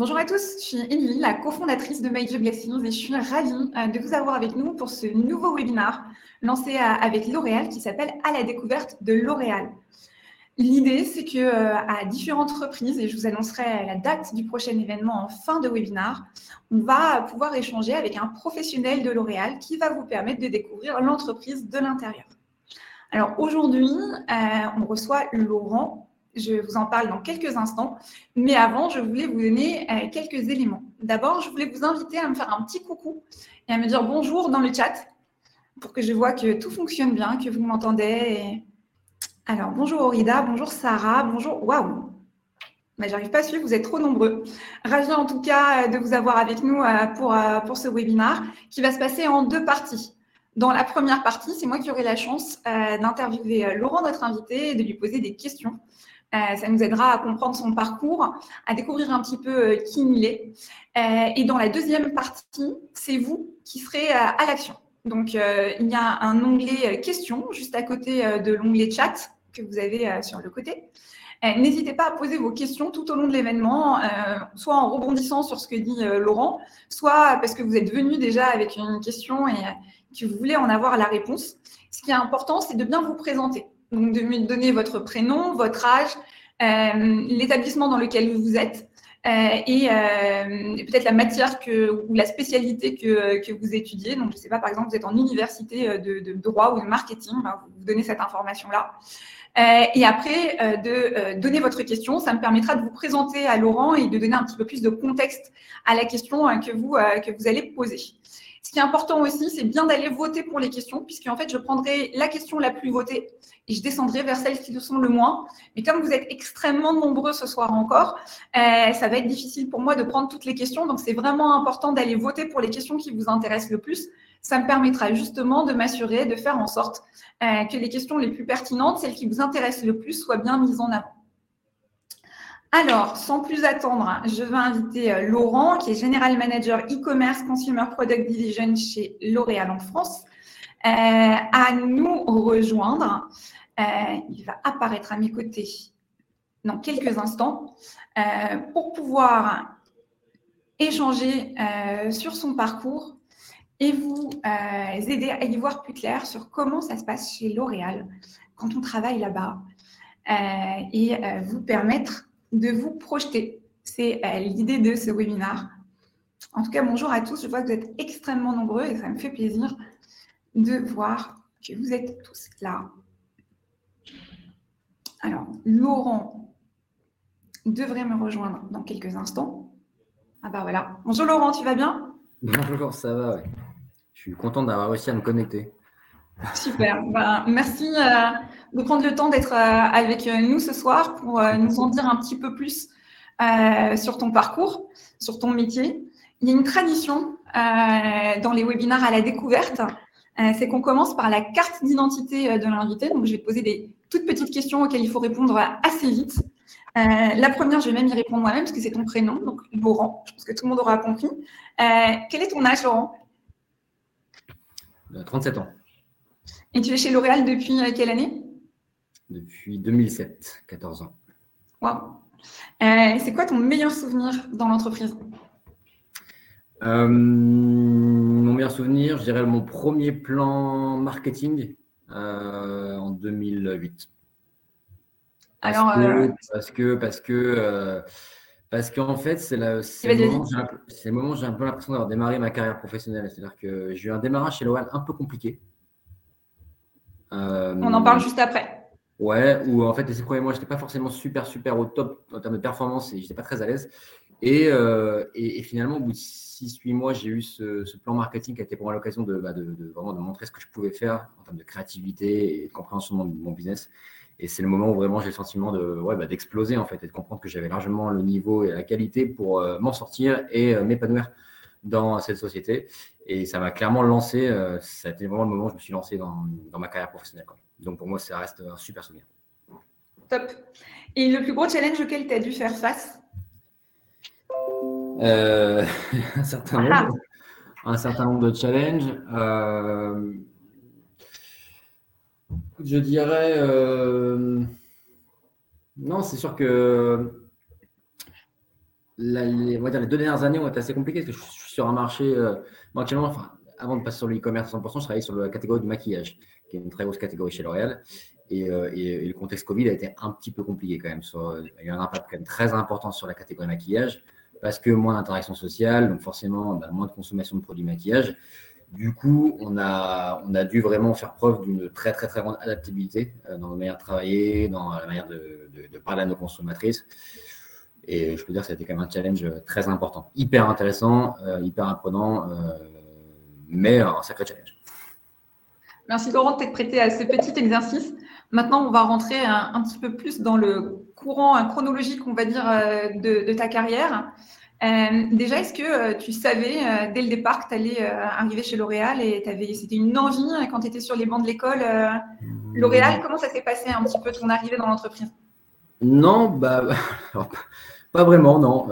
Bonjour à tous, je suis Émilie, la cofondatrice de Job Blessings et je suis ravie euh, de vous avoir avec nous pour ce nouveau webinaire lancé euh, avec L'Oréal qui s'appelle À la découverte de L'Oréal. L'idée, c'est que euh, à différentes reprises, et je vous annoncerai la date du prochain événement en fin de webinaire, on va pouvoir échanger avec un professionnel de L'Oréal qui va vous permettre de découvrir l'entreprise de l'intérieur. Alors aujourd'hui, on reçoit Laurent je vous en parle dans quelques instants. Mais avant, je voulais vous donner euh, quelques éléments. D'abord, je voulais vous inviter à me faire un petit coucou et à me dire bonjour dans le chat pour que je vois que tout fonctionne bien, que vous m'entendez. Alors, bonjour Aurida, bonjour Sarah, bonjour. Waouh! Mais j'arrive pas à suivre, vous êtes trop nombreux. Ravi en tout cas de vous avoir avec nous euh, pour, euh, pour ce webinaire qui va se passer en deux parties. Dans la première partie, c'est moi qui aurai la chance d'interviewer Laurent, notre invité, et de lui poser des questions euh, ça nous aidera à comprendre son parcours, à découvrir un petit peu euh, qui il est. Euh, et dans la deuxième partie, c'est vous qui serez à l'action. Donc, il y a un onglet questions juste à côté de l'onglet chat que vous avez sur le côté. N'hésitez pas à poser vos questions tout au long de l'événement, soit en rebondissant sur ce que dit Laurent, soit parce que vous êtes venu déjà avec une question et que vous voulez en avoir la réponse. Ce qui est important, c'est de bien vous présenter. Donc, de me donner votre prénom, votre âge, euh, l'établissement dans lequel vous êtes euh, et, euh, peut-être la matière que, ou la spécialité que, que vous étudiez. Donc, je ne sais pas, par exemple, vous êtes en université de, de droit ou de marketing, ben, vous donnez cette information-là. Et après, de donner votre question, ça me permettra de vous présenter à Laurent et de donner un petit peu plus de contexte à la question que vous, que vous allez poser. Ce qui est important aussi, c'est bien d'aller voter pour les questions, puisque en fait, je prendrai la question la plus votée et je descendrai vers celles qui le sont le moins. Mais comme vous êtes extrêmement nombreux ce soir encore, euh, ça va être difficile pour moi de prendre toutes les questions. Donc, c'est vraiment important d'aller voter pour les questions qui vous intéressent le plus. Ça me permettra justement de m'assurer, de faire en sorte euh, que les questions les plus pertinentes, celles qui vous intéressent le plus, soient bien mises en avant. Alors, sans plus attendre, je vais inviter euh, Laurent, qui est General Manager e-commerce Consumer Product Division chez L'Oréal en France, euh, à nous rejoindre. Euh, il va apparaître à mes côtés dans quelques instants pour pouvoir échanger sur son parcours et vous aider à y voir plus clair sur comment ça se passe chez L'Oréal quand on travaille là-bas et vous permettre de vous projeter. C'est euh, l'idée de ce webinaire. En tout cas, bonjour à tous. Je vois que vous êtes extrêmement nombreux et ça me fait plaisir de voir que vous êtes tous là. Alors, Laurent devrait me rejoindre dans quelques instants. Ah bah voilà. Bonjour Laurent, tu vas bien? Bonjour, ça va, ouais. Je suis content d'avoir réussi à me connecter. Super. Ben, merci euh, de prendre le temps d'être euh, avec euh, nous ce soir pour nous en dire un petit peu plus sur ton parcours, sur ton métier. Il y a une tradition dans les webinaires à la découverte, c'est qu'on commence par la carte d'identité de l'invité. Donc, je vais te poser des toutes petites questions auxquelles il faut répondre assez vite. la première, je vais même y répondre moi-même parce que c'est ton prénom, donc Laurent. Je pense que tout le monde aura compris. quel est ton âge, Laurent? 37 ans. Et tu es chez L'Oréal depuis euh, quelle année? Depuis 2007, 14 ans. Wow. Euh, c'est quoi ton meilleur souvenir dans l'entreprise? Euh, Mon meilleur souvenir, je dirais mon premier plan marketing en 2008. Parce Alors, que, parce que, parce que, parce qu'en fait, c'est le moment où j'ai un peu l'impression d'avoir démarré ma carrière professionnelle. C'est-à-dire que j'ai eu un démarrage chez L'Oréal un peu compliqué. Euh, On en parle juste après. Ouais, où en fait, les six premiers mois, je n'étais pas forcément super, super au top en termes de performance et je n'étais pas très à l'aise. Et, euh, finalement, au bout de 6-8 mois, j'ai eu ce, plan marketing qui a été pour moi l'occasion de, bah, de, vraiment de montrer ce que je pouvais faire en termes de créativité et de compréhension de mon, business. Et c'est le moment où vraiment j'ai le sentiment de, ouais, bah, d'exploser en fait et de comprendre que j'avais largement le niveau et la qualité pour euh, m'en sortir et m'épanouir dans cette société. Et ça m'a clairement lancé. Euh, ça a été vraiment le moment où je me suis lancé dans ma carrière professionnelle. Donc pour moi, ça reste un super souvenir. Top. Et le plus gros challenge auquel tu as dû faire face? Euh, un, certain nombre, un certain nombre de challenges. Euh, je dirais. non, c'est sûr que les, on va dire, les deux dernières années ont été assez compliquées parce que je suis sur un marché, euh, moi actuellement, enfin, avant de passer sur le e-commerce à 100%, je travaillais sur la catégorie du maquillage, qui est une très grosse catégorie chez L'Oréal. Et, euh, et, le contexte Covid a été un petit peu compliqué quand même. Sur, il y a un impact quand même très important sur la catégorie maquillage parce que moins d'interaction sociale, donc forcément bah, moins de consommation de produits maquillage. Du coup, on a, on dû vraiment faire preuve d'une très, très, très grande adaptabilité euh, dans la manière de travailler, dans la manière de, parler à nos consommatrices. Et je peux dire que ça a été quand même un challenge très important. Hyper intéressant, euh, hyper apprenant, euh, mais un sacré challenge. Merci Laurent de t'être prêté à ce petit exercice. Maintenant, on va rentrer un, petit peu plus dans le courant chronologique, on va dire, euh, de, ta carrière. Euh, déjà, est-ce que euh, tu savais euh, dès le départ que tu allais arriver chez L'Oréal et c'était une envie quand tu étais sur les bancs de l'école L'Oréal, comment ça s'est passé un petit peu ton arrivée dans l'entreprise? Non, bah, pas vraiment, non.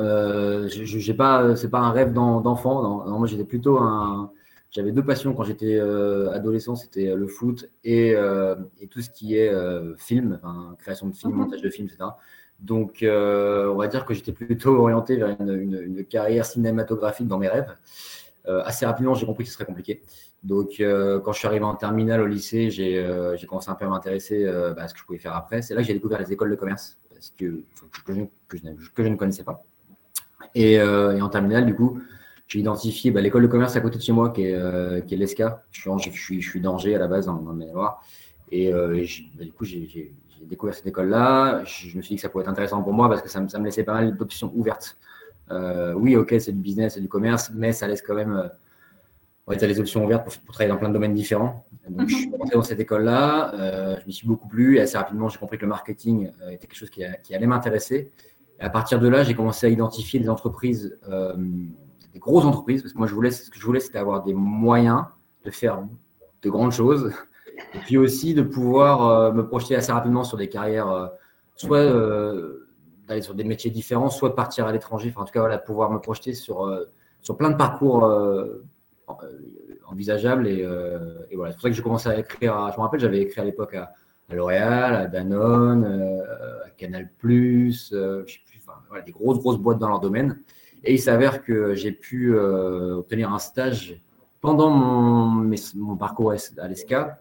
j'ai pas, c'est pas un rêve d'enfant. Non. moi, j'étais plutôt un. J'avais deux passions quand j'étais adolescent, c'était le foot et, et, tout ce qui est film, enfin, création de films, mhm. montage de films, etc. Donc, euh, on va dire que j'étais plutôt orienté vers une, carrière cinématographique dans mes rêves. Euh, assez rapidement, j'ai compris que ce serait compliqué. Donc, euh, quand je suis arrivé en terminale au lycée, j'ai commencé un peu à m'intéresser bah, à ce que je pouvais faire après. C'est là que j'ai découvert les écoles de commerce, parce que, que, je, ne connaissais pas. Et, en terminale, du coup, j'ai identifié bah, l'école de commerce à côté de chez moi, qui est, qui est l'ESCA. Je suis, je, suis, d'Angers à la base, dans, dans le Et, bah, du coup, j'ai découvert cette école-là. Je, me suis dit que ça pourrait être intéressant pour moi parce que ça, me, laissait pas mal d'options ouvertes. Euh, oui, ok, c'est du business, c'est du commerce, mais ça laisse quand même euh, les options ouvertes pour, travailler dans plein de domaines différents. Donc, je suis rentré dans cette école-là, euh, je m'y suis beaucoup plu et assez rapidement, j'ai compris que le marketing euh, était quelque chose qui, qui allait m'intéresser. Et à partir de là, j'ai commencé à identifier des entreprises, euh, des grosses entreprises, parce que moi, je voulais, ce que je voulais, c'était avoir des moyens de faire de grandes choses et puis aussi de pouvoir euh, me projeter assez rapidement sur des carrières, euh, soit euh, d'aller sur des métiers différents, soit de partir à l'étranger. Enfin, en tout cas, voilà, pouvoir me projeter sur, sur plein de parcours envisageables. Et, et voilà, c'est pour ça que j'ai commencé à écrire. je me rappelle, j'avais écrit à l'époque à, L'Oréal, à Danone, à Canal+, je sais plus, enfin, voilà, des grosses, grosses boîtes dans leur domaine. Et il s'avère que j'ai pu obtenir un stage pendant mon, parcours à l'ESCA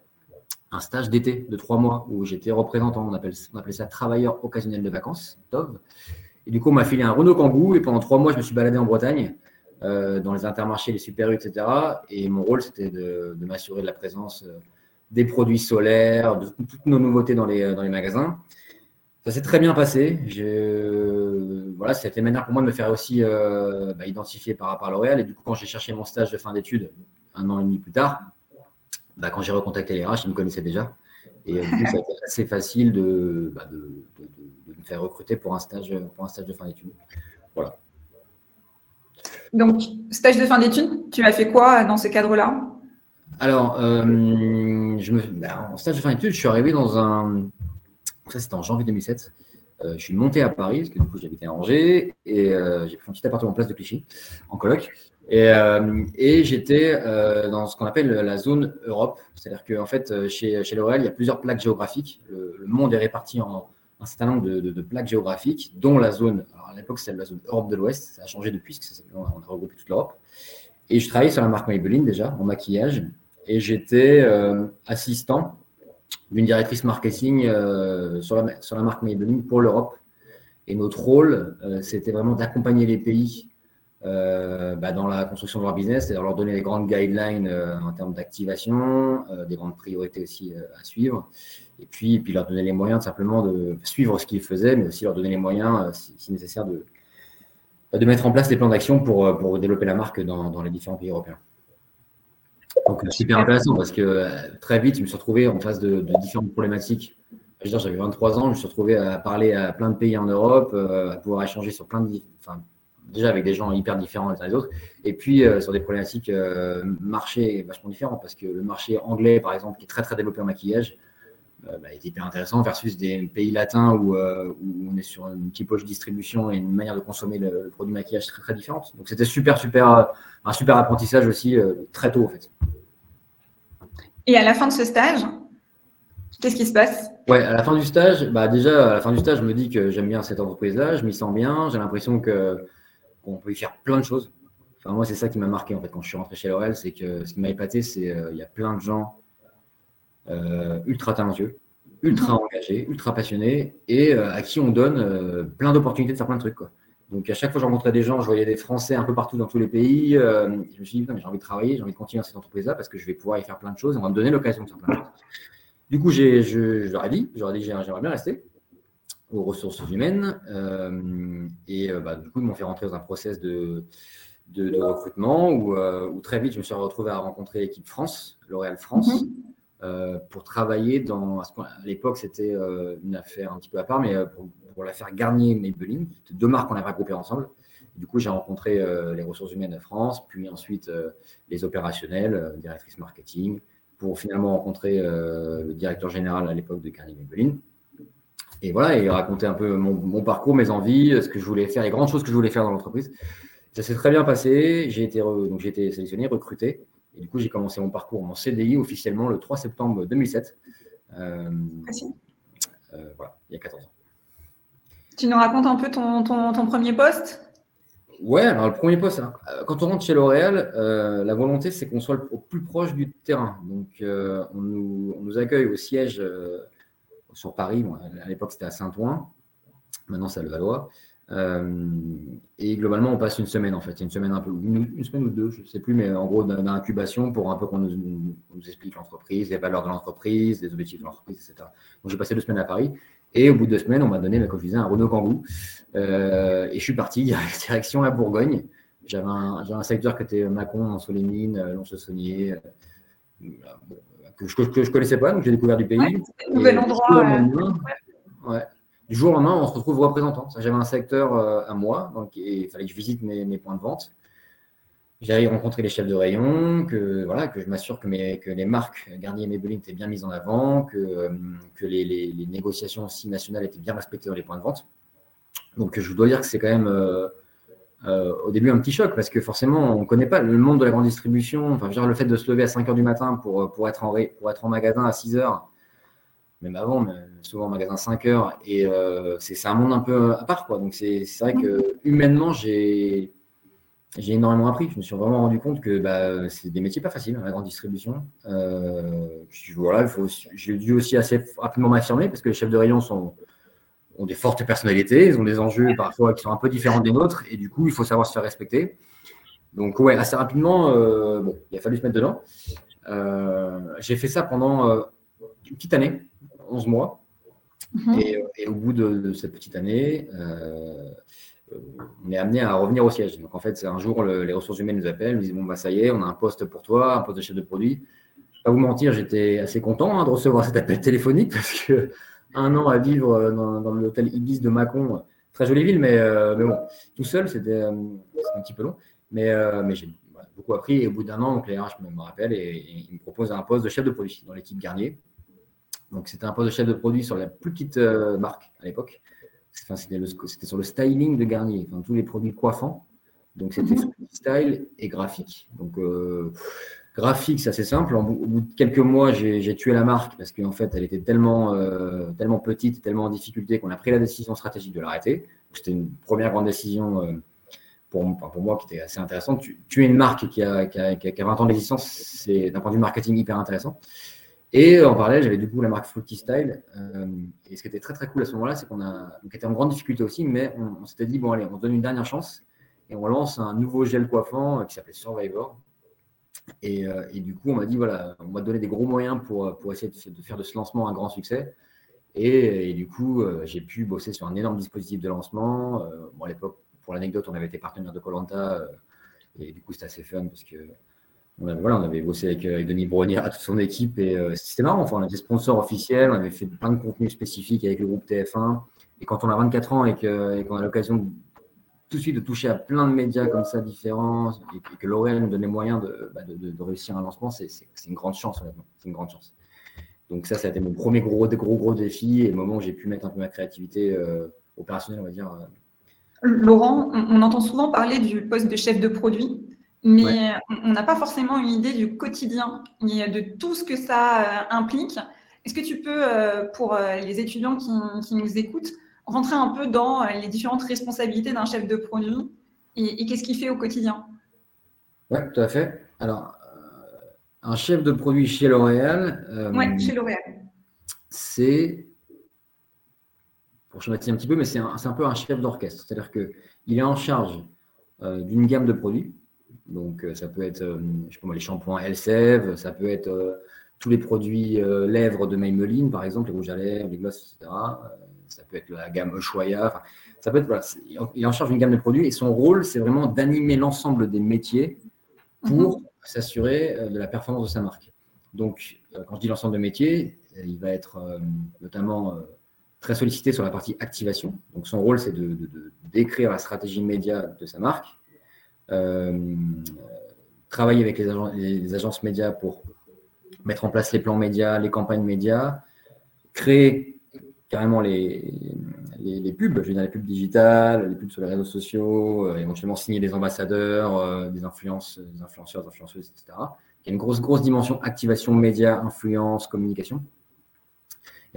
un stage d'été de trois mois où j'étais représentant, on, appelait ça travailleur occasionnel de vacances, TOV. Et du coup, on m'a filé un Renault Kangoo et pendant trois mois, je me suis baladé en Bretagne, euh, dans les intermarchés, les super etc. Et mon rôle, c'était de, m'assurer de la présence euh, des produits solaires, de toutes nos nouveautés dans les magasins. Ça s'est très bien passé. voilà, c'était une manière pour moi de me faire aussi euh, bah, identifier par rapport à L'Oréal. Et du coup, quand j'ai cherché mon stage de fin d'études un an et demi plus tard, bah, quand j'ai recontacté les RH, ils me connaissaient déjà. Et euh, du coup, ça a été assez facile de, bah, de, de, me faire recruter pour un stage, pour un stage de fin d'études. Voilà. Donc, stage de fin d'études, tu as fait quoi dans ce cadre-là Alors, euh, je me, en stage de fin d'études, je suis arrivé dans un. Ça, c'était en janvier 2007. Euh, je suis monté à Paris, parce que du coup, j'habitais à Angers, et j'ai pris un petit appartement en place de Clichy, en coloc. Et, euh, j'étais euh, dans ce qu'on appelle la zone Europe. C'est-à-dire qu'en fait, euh, chez, chez L'Oréal, il y a plusieurs plaques géographiques. Le, monde est réparti en un certain nombre de, plaques géographiques, dont la zone, à l'époque, c'était la zone Europe de l'Ouest. Ça a changé depuis, parce qu'on a regroupé toute l'Europe. Et je travaillais sur la marque Maybelline déjà, en maquillage. Et j'étais euh, assistant d'une directrice marketing euh, sur, la, marque Maybelline pour l'Europe. Et notre rôle, c'était vraiment d'accompagner les pays euh, bah, dans la construction de leur business, c'est-à-dire leur donner les grandes guidelines euh, en termes d'activation, euh, des grandes priorités aussi à suivre, et puis, leur donner les moyens de simplement de suivre ce qu'ils faisaient, mais aussi leur donner les moyens, si, nécessaire, de, de mettre en place des plans d'action pour, développer la marque dans les différents pays européens. Donc, super intéressant parce que très vite, je me suis retrouvé en face de, différentes problématiques. J'avais 23 ans, je me suis retrouvé à parler à plein de pays en Europe, à pouvoir échanger sur plein de, enfin, déjà avec des gens hyper différents les uns les autres, et puis euh, sur des problématiques euh, marché vachement différents, parce que le marché anglais, par exemple, qui est très très développé en maquillage, euh, bah, est hyper intéressant versus des pays latins où, où, on est sur une typologie de distribution et une manière de consommer le, produit maquillage très très différente. Donc c'était super super un super apprentissage aussi très tôt en fait. Et à la fin de ce stage, Qu'est-ce qui se passe? Ouais, à la fin du stage, bah déjà, à la fin du stage, je me dis que j'aime bien cette entreprise-là, je m'y sens bien, j'ai l'impression que on peut y faire plein de choses. Enfin, moi, c'est ça qui m'a marqué en fait quand je suis rentré chez L'Oréal, c'est que ce qui m'a épaté, c'est qu'il y a plein de gens ultra talentueux, ultra engagés, ultra passionnés et à qui on donne plein d'opportunités de faire plein de trucs. Quoi. Donc à chaque fois que je rencontrais des gens, je voyais des Français un peu partout dans tous les pays. je me suis dit, j'ai envie de travailler, j'ai envie de continuer dans cette entreprise-là parce que je vais pouvoir y faire plein de choses, on va me donner l'occasion de faire plein de choses. Du coup, je, je leur ai dit, j'aurais dit, j'aimerais bien rester aux ressources humaines. Euh, et euh, bah, du coup, ils m'ont fait rentrer dans un process de, de, recrutement euh, où, très vite, je me suis retrouvé à rencontrer l'équipe France, L'Oréal France, mhm. pour travailler dans. À l'époque, c'était une affaire un petit peu à part, mais pour, pour l'affaire Garnier-Maybelline, deux marques qu'on avait regroupées ensemble. Du coup, j'ai rencontré les ressources humaines de France, puis ensuite les opérationnels, directrice marketing, pour finalement rencontrer le directeur général à l'époque de Garnier-Maybelline. Et voilà, et raconter un peu mon, parcours, mes envies, ce que je voulais faire, les grandes choses que je voulais faire dans l'entreprise. Ça s'est très bien passé. J'ai été, donc j'ai été sélectionné, recruté. Et du coup, j'ai commencé mon parcours en CDI officiellement le 3 septembre 2007. Euh, euh, voilà, il y a 14 ans. Tu nous racontes un peu ton, ton, premier poste? Ouais, alors le premier poste, hein. euh, quand on rentre chez L'Oréal, la volonté, c'est qu'on soit au plus proche du terrain. Donc, on nous, on, nous, accueille au siège sur Paris. à l'époque, c'était à Saint-Ouen. Maintenant, c'est à Levallois. Euh, et globalement, on passe une semaine en fait. Une semaine un peu, une, semaine ou deux, je ne sais plus, mais en gros d'incubation pour un peu qu'on nous, explique l'entreprise, les valeurs de l'entreprise, les objectifs de l'entreprise, etc. Donc j'ai passé deux semaines à Paris. Et au bout de deux semaines, on m'a donné, comme je disais, un Renault Kangoo. Euh, et je suis parti direction la Bourgogne. J'avais un, un, secteur qui était Macon, en Solémine, Lons-le-Saunier. Euh, que je ne connaissais pas, donc j'ai découvert du pays. nouvel endroit. Du jour au lendemain, on se retrouve représentant. J'avais un secteur euh, à moi, donc il fallait que je visite mes, points de vente. J'allais rencontrer les chefs de rayon, que, voilà, que je m'assure que, les marques Garnier et Maybelline étaient bien mises en avant, que, euh, les, négociations aussi nationales étaient bien respectées dans les points de vente. Donc je dois dire que c'est quand même euh, au début un petit choc parce que forcément on ne connaît pas le monde de la grande distribution. Enfin, le fait de se lever à 5 heures du matin pour, pour, être, en, pour être en magasin à 6 heures, même avant, mais souvent en magasin 5 heures, et euh, c'est un monde un peu à part. Quoi. Donc c'est vrai que humainement, j'ai énormément appris. Je me suis vraiment rendu compte que bah, c'est des métiers pas faciles, la grande distribution. voilà, j'ai dû aussi assez rapidement m'affirmer parce que les chefs de rayon sont ont des fortes personnalités, ils ont des enjeux parfois qui sont un peu différents des nôtres, et du coup, il faut savoir se faire respecter. Donc, ouais, assez rapidement, euh, bon, il a fallu se mettre dedans. Euh, j'ai fait ça pendant euh, une petite année, 11 mois. Mhm. Et, au bout de, cette petite année, on est amené à revenir au siège. Donc, en fait, c'est un jour, les ressources humaines nous appellent, nous disent Bon, bah, ça y est, on a un poste pour toi, un poste de chef de produit. Pas vous mentir, j'étais assez content hein, de recevoir cet appel téléphonique parce que un an à vivre euh, dans, l'hôtel Ibis de Mâcon. Très jolie ville, mais, euh, mais bon, tout seul, c'était euh, un petit peu long. Mais, mais j'ai beaucoup appris. Et au bout d'un an, donc, les RH me rappellent et, ils me proposent un poste de chef de produit dans l'équipe Garnier. Donc, c'était un poste de chef de produit sur la plus petite marque à l'époque. Enfin, c'était sur le styling de Garnier, enfin, tous les produits coiffants. Donc, c'était mhm. style et graphique. Donc, graphique, c'est assez simple. Au bout de quelques mois, j'ai tué la marque parce qu'en fait, elle était tellement, euh, tellement petite, tellement en difficulté qu'on a pris la décision stratégique de l'arrêter. C'était une première grande décision euh, pour, pour, moi qui était assez intéressante. Tuer une marque qui a, qui a, qui a 20 ans d'existence, c'est d'un point de vue marketing hyper intéressant. Et en parallèle, j'avais du coup la marque Fruity Style. Euh, et ce qui était très très cool à ce moment-là, c'est qu'on a, était en grande difficulté aussi, mais on, s'était dit, bon allez, on se donne une dernière chance et on lance un nouveau gel coiffant qui s'appelait Survivor euh, et, du coup, on m'a dit, voilà, on m'a donné des gros moyens pour, pour essayer de, faire de ce lancement un grand succès. Et, du coup, euh, j'ai pu bosser sur un énorme dispositif de lancement. Euh, bon, à l'époque, pour l'anecdote, on avait été partenaire de Colanta. et du coup, c'était assez fun parce que on avait, voilà, on avait bossé avec, Denis Brognier, toute son équipe. Et c'était marrant. Enfin, on était sponsor officiel. On avait fait plein de contenus spécifiques avec le groupe TF1. Et quand on a 24 ans et qu'on a l'occasion tout de suite de toucher à plein de médias comme ça différents et, que L'Oréal nous donnait moyen bah, de, de, réussir un lancement, c'est une grande chance, honnêtement. C'est une grande chance. Donc ça, ça a été mon premier gros, gros, gros défi et le moment où j'ai pu mettre un peu ma créativité euh, opérationnelle, on va dire. Euh. Laurent, on, entend souvent parler du poste de chef de produit, mais on n'a pas forcément une idée du quotidien et de tout ce que ça euh, implique. Est-ce que tu peux, pour les étudiants qui, qui nous écoutent, rentrer un peu dans euh, les différentes responsabilités d'un chef de produit et, qu'est-ce qu'il fait au quotidien? Oui, tout à fait. Alors, euh, un chef de produit chez L'Oréal. Euh, oui, chez L'Oréal. C'est, pour schématiser un petit peu, mais c'est un, un, peu un chef d'orchestre. C'est-à-dire qu'il est en charge euh, d'une gamme de produits. Donc, ça peut être, je sais pas moi, les shampoings Elseve, ça peut être tous les produits lèvres de Maybelline, par exemple, les rouges à lèvres, les glosses, etc. ça peut être la gamme Ushuaïa. ça peut être, voilà, il en charge d'une gamme de produits et son rôle, c'est vraiment d'animer l'ensemble des métiers pour mhm. s'assurer euh, de la performance de sa marque. Donc, euh, quand je dis l'ensemble des métiers, euh, il va être notamment très sollicité sur la partie activation. Donc, son rôle, c'est de, décrire la stratégie média de sa marque, travailler avec les, agences médias pour mettre en place les plans médias, les campagnes médias, créer carrément les, les, pubs, je veux dire les pubs digitales, les pubs sur les réseaux sociaux, euh, éventuellement signer des ambassadeurs, euh, des, influences, des influenceurs, des influenceuses, etc. Il y a une grosse, grosse dimension activation média, influence, communication.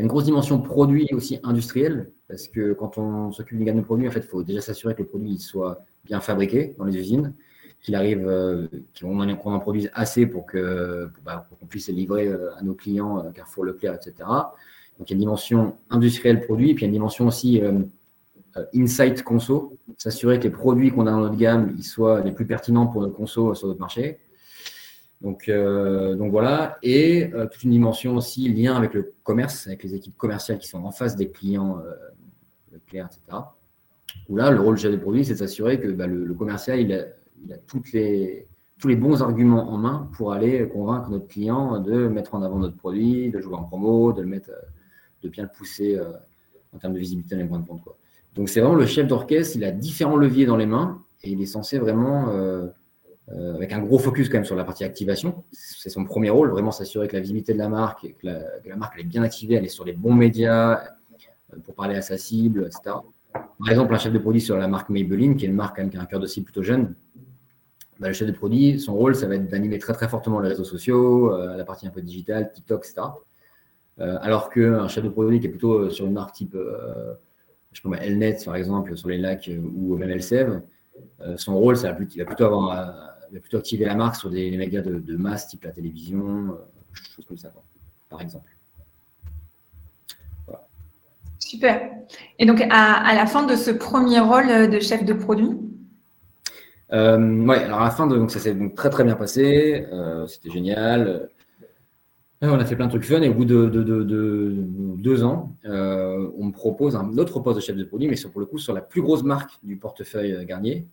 Y a une grosse dimension produit aussi industriel, parce que quand on s'occupe d'une gamme de produits, en fait, il faut déjà s'assurer que le produit soit bien fabriqué dans les usines, qu'il arrive, euh, qu'on en, produise assez pour que bah, qu'on puisse les livrer à nos clients, Carrefour, Leclerc, etc. Donc, il y a une dimension industrielle produit, et puis il y a une dimension aussi euh, euh, insight conso, s'assurer que les produits qu'on a dans notre gamme ils soient les plus pertinents pour nos conso sur notre marché. Donc, euh, donc voilà, et toute une dimension aussi lien avec le commerce, avec les équipes commerciales qui sont en face des clients, Leclerc, etc. Où là, le rôle du chef de produit, c'est de s'assurer que bah, le, commercial, il a, toutes les, tous les bons arguments en main pour aller convaincre notre client de mettre en avant notre produit, de jouer en promo, de le mettre de bien le pousser euh, en termes de visibilité dans les points de vente. Donc c'est vraiment le chef d'orchestre, il a différents leviers dans les mains et il est censé vraiment, euh, euh, avec un gros focus quand même sur la partie activation, c'est son premier rôle, vraiment s'assurer que la visibilité de la marque, que la, marque elle est bien activée, elle est sur les bons médias pour parler à sa cible, etc. Par exemple, un chef de produit sur la marque Maybelline, qui est une marque quand même qui a un cœur de cible plutôt jeune, bah, le chef de produit, son rôle, ça va être d'animer très très fortement les réseaux sociaux, la partie un peu digitale, TikTok, etc. Euh, alors qu'un chef de produit qui est plutôt euh, sur une marque type euh, je sais pas, Elnet, par exemple, sur les lacs ou même Elseve, son rôle, ça va, va plutôt avoir, plutôt activer la marque sur des médias de, masse, type la télévision, choses comme ça, par exemple. Super. Et donc, à, la fin de ce premier rôle de chef de produit? Euh, Oui, alors à la fin, de, donc ça s'est très très bien passé, c'était génial on a fait plein de trucs fun et au bout de, deux ans, euh, on me propose un autre poste de chef de produit, mais sur, pour le coup sur la plus grosse marque du portefeuille euh, Garnier.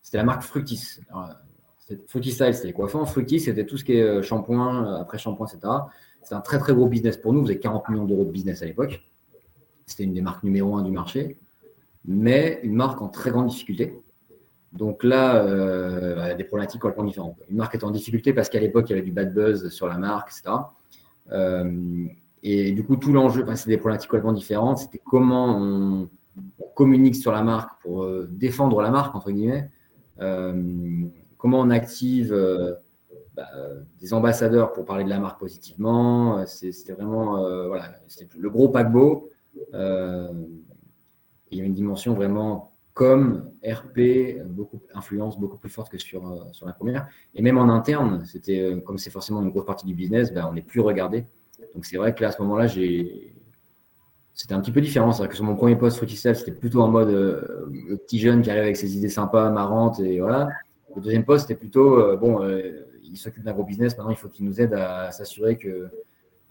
C'était la marque Fructis. Fructis Style, c'était les coiffants. Fructis, c'était tout ce qui est euh, shampoing, après shampoing, etc. C'est un très très gros business pour nous. Vous avez 40 millions d'euros de business à l'époque. C'était une des marques numéro un du marché, mais une marque en très grande difficulté. Donc là, euh, des problématiques complètement différentes. Une marque était en difficulté parce qu'à l'époque, il y avait du bad buzz sur la marque, etc. Euh, et du coup, tout l'enjeu, c'est des problématiques complètement différentes. C'était comment on, communique sur la marque pour euh, défendre la marque, entre guillemets. Euh, comment on active bah, des ambassadeurs pour parler de la marque positivement. C'était vraiment le gros paquebot. il y a une dimension vraiment comme RP, beaucoup, influence beaucoup plus forte que sur, euh, la première. Et même en interne, c'était euh, comme c'est forcément une grosse partie du business, ben, on n'est plus regardé. Donc c'est vrai que là, à ce moment-là, j'ai. C'était un petit peu différent. C'est vrai que sur mon premier poste Fruiticel, c'était plutôt en mode euh, le petit jeune qui arrive avec ses idées sympas, marrantes, et voilà. Le deuxième poste, c'était plutôt bon, il s'occupe d'un gros business, maintenant il faut qu'il nous aide à s'assurer que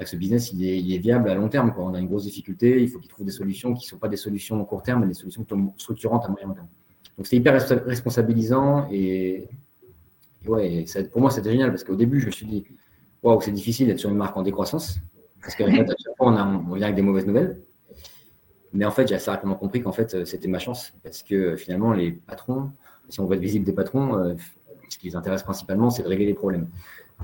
ce business, il est, viable à long terme. Quoi. On a une grosse difficulté. Il faut qu'il trouve des solutions qui ne sont pas des solutions à court terme, mais des solutions structurantes à moyen terme. Donc, c'est hyper responsabilisant. Et, ouais, pour moi, c'était génial parce qu'au début, je me suis dit, waouh, c'est difficile d'être sur une marque en décroissance. Parce qu'en fait, à chaque fois, on, a, on vient avec des mauvaises nouvelles. Mais en fait, j'ai assez rapidement compris qu'en fait, c'était ma chance. Parce que finalement, les patrons, si on veut être visible des patrons, euh, ce qui les intéresse principalement, c'est de régler les problèmes.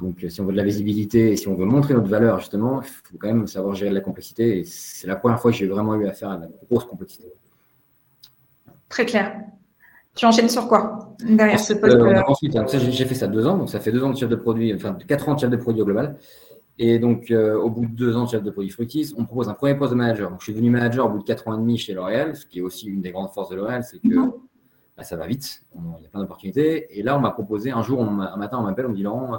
Donc, si on veut de la visibilité et si on veut montrer notre valeur, justement, il faut quand même savoir gérer la complexité. Et c'est la première fois que j'ai vraiment eu affaire à la grosse complexité. Très clair. Tu enchaînes sur quoi derrière ce poste euh, Ensuite, hein, j'ai fait ça deux ans. Donc, ça fait deux ans de chef de produit, enfin quatre ans de chef de produit au global. Et donc, euh, au bout de deux ans de chef de produit Fruitis, on propose un premier poste de manager. Donc, je suis devenu manager au bout de quatre ans et demi chez L'Oréal, ce qui est aussi une des grandes forces de L'Oréal, c'est que bah, ça va vite, il y a plein d'opportunités. Et là, on m'a proposé un jour, un matin, on m'appelle, on me dit Laurent, euh,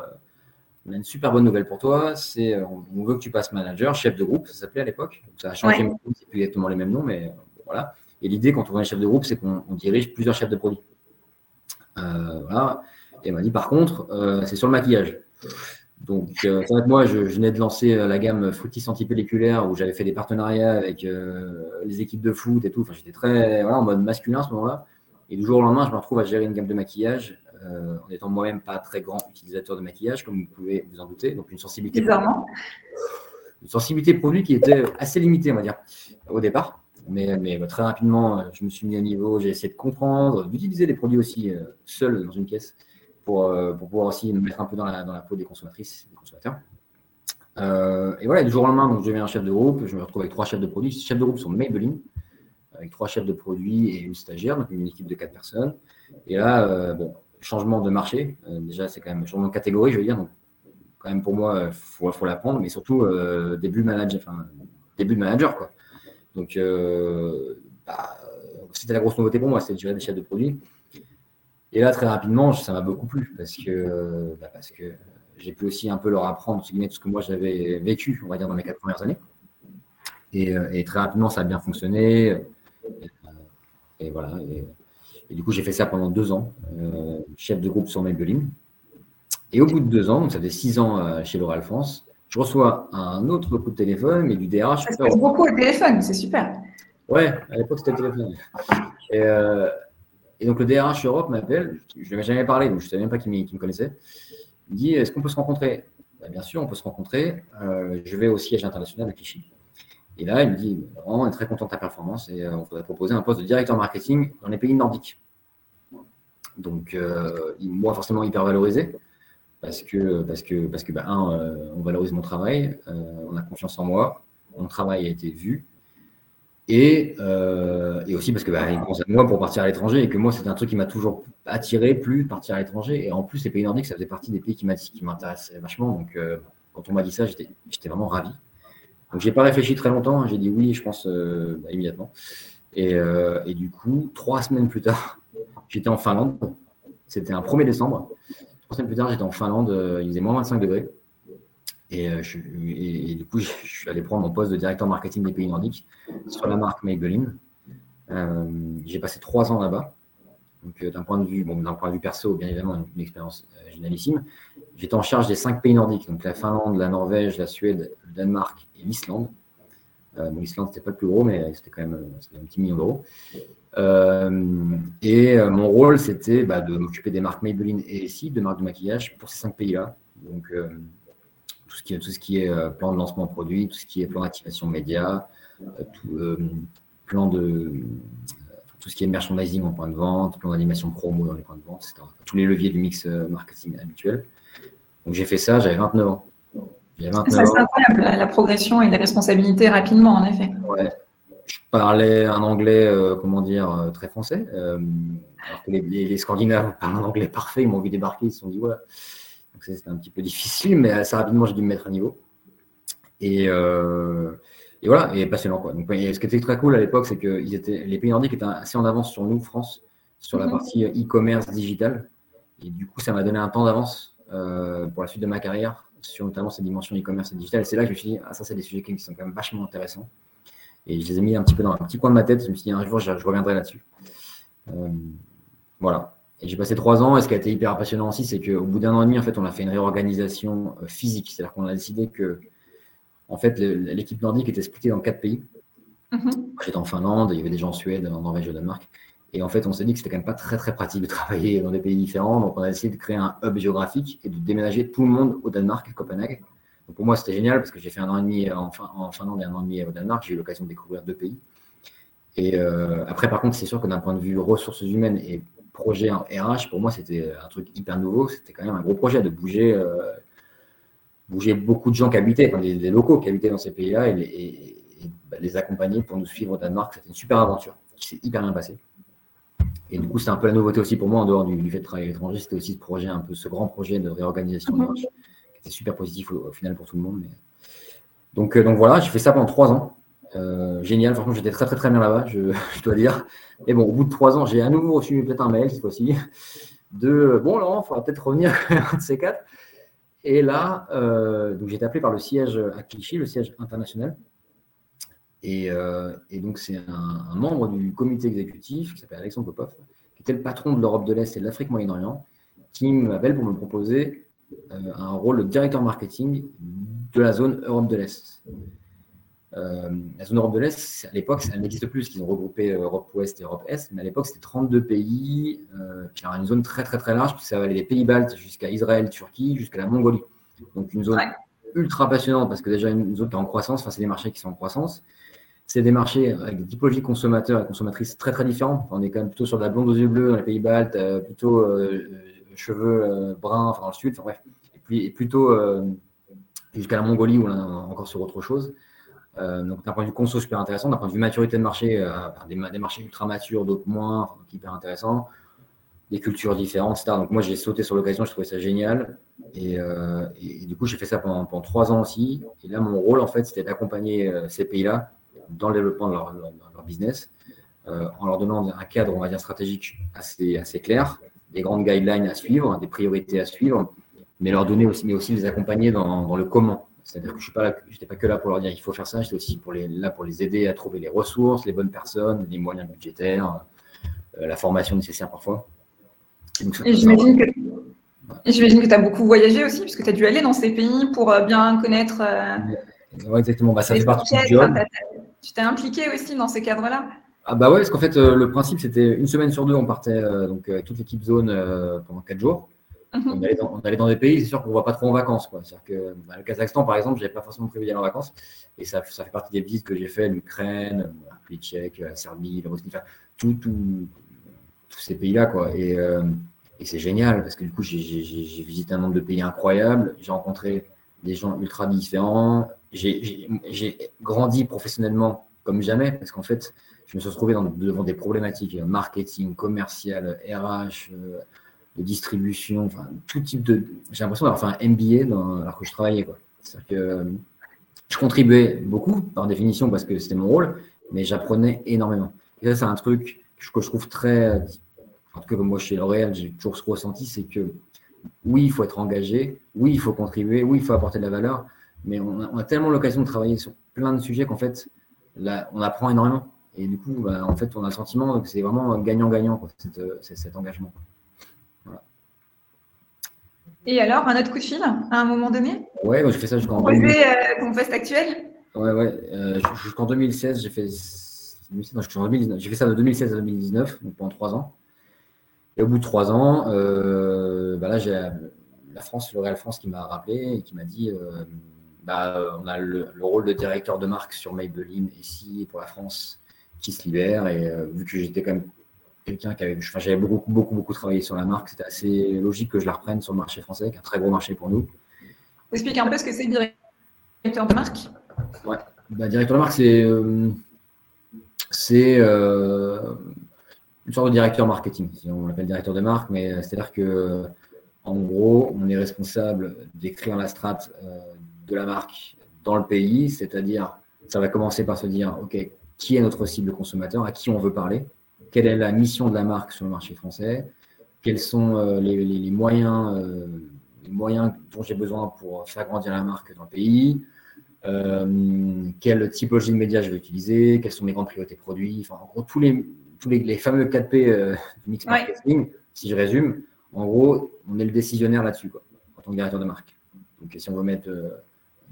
on a une super bonne nouvelle pour toi, c'est euh, on veut que tu passes manager, chef de groupe, ça s'appelait à l'époque. Ça a changé, c'est plus exactement les mêmes noms, mais voilà. Et l'idée, quand on est chef de groupe, c'est qu'on dirige plusieurs chefs de produits. voilà. Et elle m'a dit, par contre, c'est sur le maquillage. Donc, euh, moi, je, venais de lancer euh, la gamme Fruitis antipelliculaire où j'avais fait des partenariats avec euh, les équipes de foot et tout. Enfin, j'étais très voilà, en mode masculin à ce moment-là. Et du jour au lendemain, je me retrouve à gérer une gamme de maquillage en étant moi-même pas très grand utilisateur de maquillage, comme vous pouvez vous en douter. Donc, une sensibilité. Une sensibilité produit qui était assez limitée, on va dire, au départ. Mais, mais bah, très rapidement, je me suis mis à niveau, j'ai essayé de comprendre, d'utiliser les produits aussi seuls dans une pièce euh, pour, pouvoir aussi me mettre un peu dans la, dans la peau des consommatrices des consommateurs. Euh, et voilà, du jour au lendemain, donc, je deviens un chef de groupe. Je me retrouve avec trois chefs de produits. Les chefs de groupe sont Maybelline, avec trois chefs de produits et une stagiaire, donc une équipe de quatre personnes. Et là, euh, bon, changement de marché. déjà, c'est quand même changement de catégorie, je veux dire. Donc, quand même, pour moi, il faut, l'apprendre, mais surtout, début, manager, enfin, début de manager. Quoi. Donc, bah, c'était la grosse nouveauté pour moi, c'est de gérer des chefs de produits. Et là, très rapidement, ça m'a beaucoup plu parce que, bah, parce que j'ai pu aussi un peu leur apprendre tout ce que moi j'avais vécu, on va dire, dans mes quatre premières années. Et, euh, très rapidement, ça a bien fonctionné. Et, voilà. Et, du coup, j'ai fait ça pendant deux ans, euh, chef de groupe sur Maybelline. Et au bout de deux ans, donc ça fait six ans euh, chez L'Oréal France, je reçois un autre coup de téléphone, mais du DRH. Ça se passe beaucoup au téléphone, c'est super. Ouais, à l'époque, c'était le téléphone. Et, et donc le DRH Europe m'appelle, je ne lui avais jamais parlé, donc je ne savais même pas qu'il me, connaissait. Il me dit Est-ce qu'on peut se rencontrer? Bah, Bien sûr, on peut se rencontrer. Euh, je vais au siège international de Clichy. Et là, il me dit On est très content de ta performance et euh, on voudrait proposer un poste de directeur marketing dans les pays nordiques. Donc, euh, moi, forcément, hyper valorisé parce que, parce que, parce que bah, un, on valorise mon travail, on a confiance en moi, mon travail a été vu. Euh, et, aussi parce que bah, pense à moi pour partir à l'étranger et que moi, c'est un truc qui m'a toujours attiré, plus partir à l'étranger. Et en plus, les pays nordiques, ça faisait partie des pays qui m'intéressaient vachement. Donc, euh, quand on m'a dit ça, j'étais vraiment ravi. Donc, j'ai pas réfléchi très longtemps. J'ai dit oui, je pense euh, bah, immédiatement. Et, et, du coup, trois semaines plus tard, j'étais en Finlande. C'était un 1er décembre. Trois semaines plus tard, j'étais en Finlande. il faisait moins 25 degrés. Euh, et, du coup, je suis allé prendre mon poste de directeur marketing des pays nordiques sur la marque Maybelline. Euh, j'ai passé trois ans là-bas. Donc, euh, d'un point de vue, bon, d'un point de vue perso, bien évidemment, une, expérience génialissime. J'étais en charge des cinq pays nordiques, donc la Finlande, la Norvège, la Suède, le Danemark et l'Islande. L'Islande, c'était pas le plus gros, mais c'était quand même un petit million d'euros. et mon rôle, c'était bah, de m'occuper des marques Maybelline et ici, de marques de maquillage pour ces cinq pays-là. Donc, tout ce qui est, euh, plan de lancement produit, tout ce qui est plan d'activation média, euh, euh, plan de tout ce qui est merchandising en point de vente, plan d'animation promo dans les points de vente, etc. Tous les leviers du mix marketing habituel. Donc j'ai fait ça, j'avais 29 ans. C'est incroyable, la, progression et les responsabilités rapidement, en effet. Ouais. Je parlais un anglais, comment dire, très français. alors que les, Scandinaves parlent un anglais parfait, ils m'ont vu débarquer, ils se sont dit, ouais, c'était un petit peu difficile, mais assez rapidement, j'ai dû me mettre à niveau. Et, euh, et voilà, et passionnant. Quoi. Donc, ce qui était très cool à l'époque, c'est que étaient, les pays nordiques étaient assez en avance sur nous, France, sur la mhm. partie e-commerce digital. Et du coup, ça m'a donné un temps d'avance euh, pour la suite de ma carrière, sur notamment ces dimensions e-commerce et digital. Et c'est là que je me suis dit, ah, ça, c'est des sujets qui sont quand même vachement intéressants. Et je les ai mis un petit peu dans un petit coin de ma tête. Je me suis dit, un jour, je, reviendrai là-dessus. Euh, voilà. Et j'ai passé trois ans. Et ce qui a été hyper passionnant aussi, c'est qu'au bout d'un an et demi, en fait, on a fait une réorganisation euh, physique. C'est-à-dire qu'on a décidé que, en fait, l'équipe nordique était splittée dans quatre pays. Mm-hmm. J'étais en Finlande, il y avait des gens en Suède, en Norvège et au Danemark. Et en fait, on s'est dit que c'était quand même pas très très pratique de travailler dans des pays différents. Donc, on a décidé de créer un hub géographique et de déménager tout le monde au Danemark, à Copenhague. Donc, pour moi, c'était génial parce que j'ai fait un an et demi en, en Finlande et un an et demi au Danemark. J'ai eu l'occasion de découvrir deux pays. Et euh, après, par contre, c'est sûr que d'un point de vue ressources humaines et projet en RH, pour moi, c'était un truc hyper nouveau. C'était quand même un gros projet de bouger, euh, bouger beaucoup de gens qui habitaient, des, locaux qui habitaient dans ces pays-là et, bah, les, accompagner pour nous suivre au Danemark. C'était une super aventure qui s'est hyper bien passée. Et du coup, c'était un peu la nouveauté aussi pour moi, en dehors du, fait de travailler à l'étranger. C'était aussi ce projet, un peu ce grand projet de réorganisation mhm. qui était super positif au, final pour tout le monde. Donc, euh, donc voilà, j'ai fait ça pendant trois ans. génial, franchement, j'étais très très très bien là-bas, je, dois dire. Et bon, au bout de trois ans, j'ai à nouveau reçu peut-être un mail cette fois-ci de bon, Laurent, il faudra peut-être revenir un de ces quatre. Et là, donc j'ai été appelé par le siège à Clichy, le siège international. Et, donc, c'est un, un, membre du comité exécutif qui s'appelle Alexandre Popov, qui était le patron de l'Europe de l'Est et de l'Afrique Moyen-Orient, qui m'appelle pour me proposer euh, un rôle de directeur marketing de la zone Europe de l'Est. Euh, la zone Europe de l'Est, à l'époque, elle n'existe plus, parce qu'ils ont regroupé euh, Europe Ouest et Europe Est, mais à l'époque, c'était 32 pays, euh, puis une zone très très très large, puisque ça allait des pays baltes jusqu'à Israël, Turquie, jusqu'à la Mongolie. Donc une zone ultra passionnante, parce que déjà une zone qui est en croissance, enfin c'est des marchés qui sont en croissance. C'est des marchés avec des typologies consommateurs et consommatrices très très différents. on est quand même plutôt sur de la blonde aux yeux bleus dans les pays baltes, plutôt cheveux euh, bruns, enfin dans le sud, bref, et, puis, et plutôt jusqu'à la Mongolie où on est encore sur autre chose. Euh, donc d'un point de vue conso super intéressant, d'un point de vue maturité de marché, des, des, marchés ultra matures, d'autres moins, enfin, hyper intéressant, des cultures différentes, etc. Donc moi j'ai sauté sur l'occasion, je trouvais ça génial. Et, et, du coup j'ai fait ça pendant, trois ans aussi. Et là mon rôle en fait c'était d'accompagner ces pays-là dans le développement de leur, leur, business, en leur donnant un cadre, on va dire, stratégique assez, assez clair, des grandes guidelines à suivre, des priorités à suivre, mais leur donner aussi, mais aussi les accompagner dans, le comment. C'est-à-dire que je n'étais pas, pas que là pour leur dire il faut faire ça, j'étais aussi pour les, là pour les aider à trouver les ressources, les bonnes personnes, les moyens budgétaires, euh, la formation nécessaire parfois. Et j'imagine que, que tu as beaucoup voyagé aussi, puisque tu as dû aller dans ces pays pour euh, bien connaître. Euh, oui, exactement. Bah, ça fait partie du job. Tu t'es impliqué aussi dans ces cadres-là ah bah ouais, parce qu'en fait, euh, le principe, c'était une semaine sur deux, on partait donc avec toute l'équipe zone pendant quatre jours. Mhm. On, allait dans, des pays, c'est sûr qu'on ne va pas trop en vacances. C'est-à-dire que bah, le Kazakhstan, par exemple, je n'avais pas forcément prévu d'y aller en vacances. Et ça, ça fait partie des visites que j'ai fait, l'Ukraine, la République tchèque, la Serbie, la Bosnie, enfin, tous ces pays-là. quoi. Et, et c'est génial, parce que du coup, j'ai visité un nombre de pays incroyables. J'ai rencontré des gens ultra différents. J'ai grandi professionnellement comme jamais, parce qu'en fait, je me suis retrouvé devant des problématiques euh, marketing, commercial, RH, euh, distribution, enfin, tout type de. J'ai l'impression d'avoir fait un MBA dans, alors que je travaillais. C'est-à-dire que je contribuais beaucoup, par définition, parce que c'était mon rôle, mais j'apprenais énormément. Ça, c'est un truc que je trouve très. En tout cas, moi, chez L'Oréal, j'ai toujours ce ressenti c'est que oui, il faut être engagé, oui, il faut contribuer, oui, il faut apporter de la valeur, mais on a, on a tellement l'occasion de travailler sur plein de sujets qu'en fait, là, on apprend énormément. Et du coup, bah, en fait, on a le sentiment que c'est vraiment gagnant-gagnant, euh, cet, engagement. Et alors, un autre coup de fil à un moment donné? Ouais, moi, j'ai fait ça jusqu'en. Poser euh, ton poste actuel? Ouais, ouais. Euh, jusqu'en 2016, j'ai fait. j'ai fait ça de 2016 à 2019, donc pendant trois ans. Et au bout de trois ans, bah là, j'ai la France, L'Oréal France, qui m'a rappelé et qui m'a dit bah, on a le, le, rôle de directeur de marque sur Maybelline ici pour la France qui se libère. Et euh, vu que j'étais quand même quelqu'un qui avait, enfin, j'avais beaucoup, beaucoup, beaucoup travaillé sur la marque, c'était assez logique que je la reprenne sur le marché français, qui est un très gros marché pour nous. Explique un peu ce que c'est directeur de marque. Ouais, bah, directeur de marque, c'est euh, c'est euh, une sorte de directeur marketing, on l'appelle directeur de marque, mais c'est-à-dire que en gros, on est responsable d'écrire la strate de la marque dans le pays, c'est-à-dire ça va commencer par se dire, OK, qui est notre cible consommateur, à qui on veut parler, quelle est la mission de la marque sur le marché français, quels sont euh, les, moyens, euh, les moyens dont j'ai besoin pour faire grandir la marque dans le pays, euh, quelle typologie de médias je vais utiliser, quelles sont mes grandes priorités produits, enfin, en gros, tous les, tous les, fameux 4P du mix marketing, si je résume, en gros, on est le décisionnaire là-dessus, en tant que directeur de marque. Donc, si on veut mettre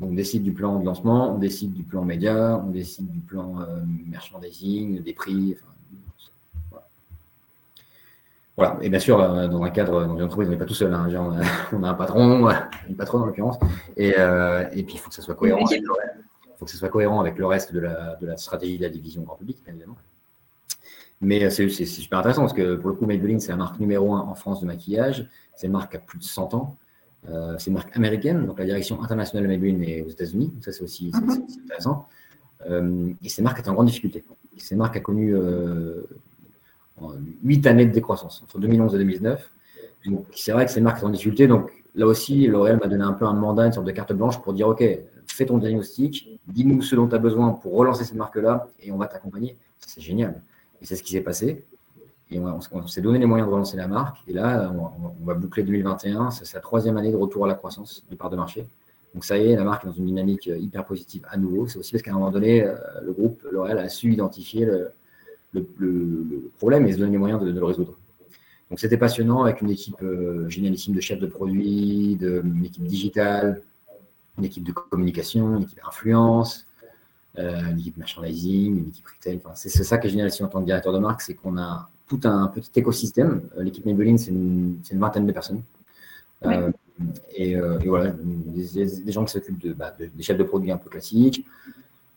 on décide du plan de lancement, on décide du plan média, on décide du plan merchandising, des prix. Voilà. Et bien sûr, euh, dans un cadre, dans une entreprise, on n'est pas tout seul. Hein. on, a, un patron, une patronne en l'occurrence. Et, euh, et, puis, il faut que ça soit cohérent. Avec le, faut que ça soit cohérent avec le reste de la, de la stratégie de la division grand public, bien évidemment. Mais c'est super intéressant parce que pour le coup, Maybelline, c'est la marque numéro un en France de maquillage. C'est une marque qui a plus de 100 ans. Euh, c'est une marque américaine, donc la direction internationale de Maybelline est aux États-Unis. Ça, c'est aussi mhm. intéressant. Euh, et cette marque est en grande difficulté. Cette marque a connu euh, 8 années de décroissance, entre 2011 et 2019. c'est vrai que cette marque est en difficulté. Donc là aussi, L'Oréal m'a donné un peu un mandat, une sorte de carte blanche pour dire OK, fais ton diagnostic, dis-nous ce dont tu as besoin pour relancer cette marque-là et on va t'accompagner. C'est génial. Et c'est ce qui s'est passé. Et on, s'est donné les moyens de relancer la marque. Et là, on, va boucler 2021. C'est sa troisième année de retour à la croissance du part de marché. Donc ça y est, la marque est dans une dynamique hyper positive à nouveau. C'est aussi parce qu'à un moment donné, euh, le groupe L'Oréal a su identifier le, problème et se donner les moyens de, le résoudre. Donc c'était passionnant avec une équipe euh, génialissime de chefs de produits, de, une équipe digitale, une équipe de communication, une équipe influence, euh, une équipe merchandising, une équipe retail. c'est ça qui est génial ici en tant que directeur de marque, c'est qu'on a tout un petit écosystème. Euh, l'équipe Maybelline, c'est une, vingtaine de personnes. Euh, et, voilà, des, gens qui s'occupent bah, de, des chefs de produits un peu classiques,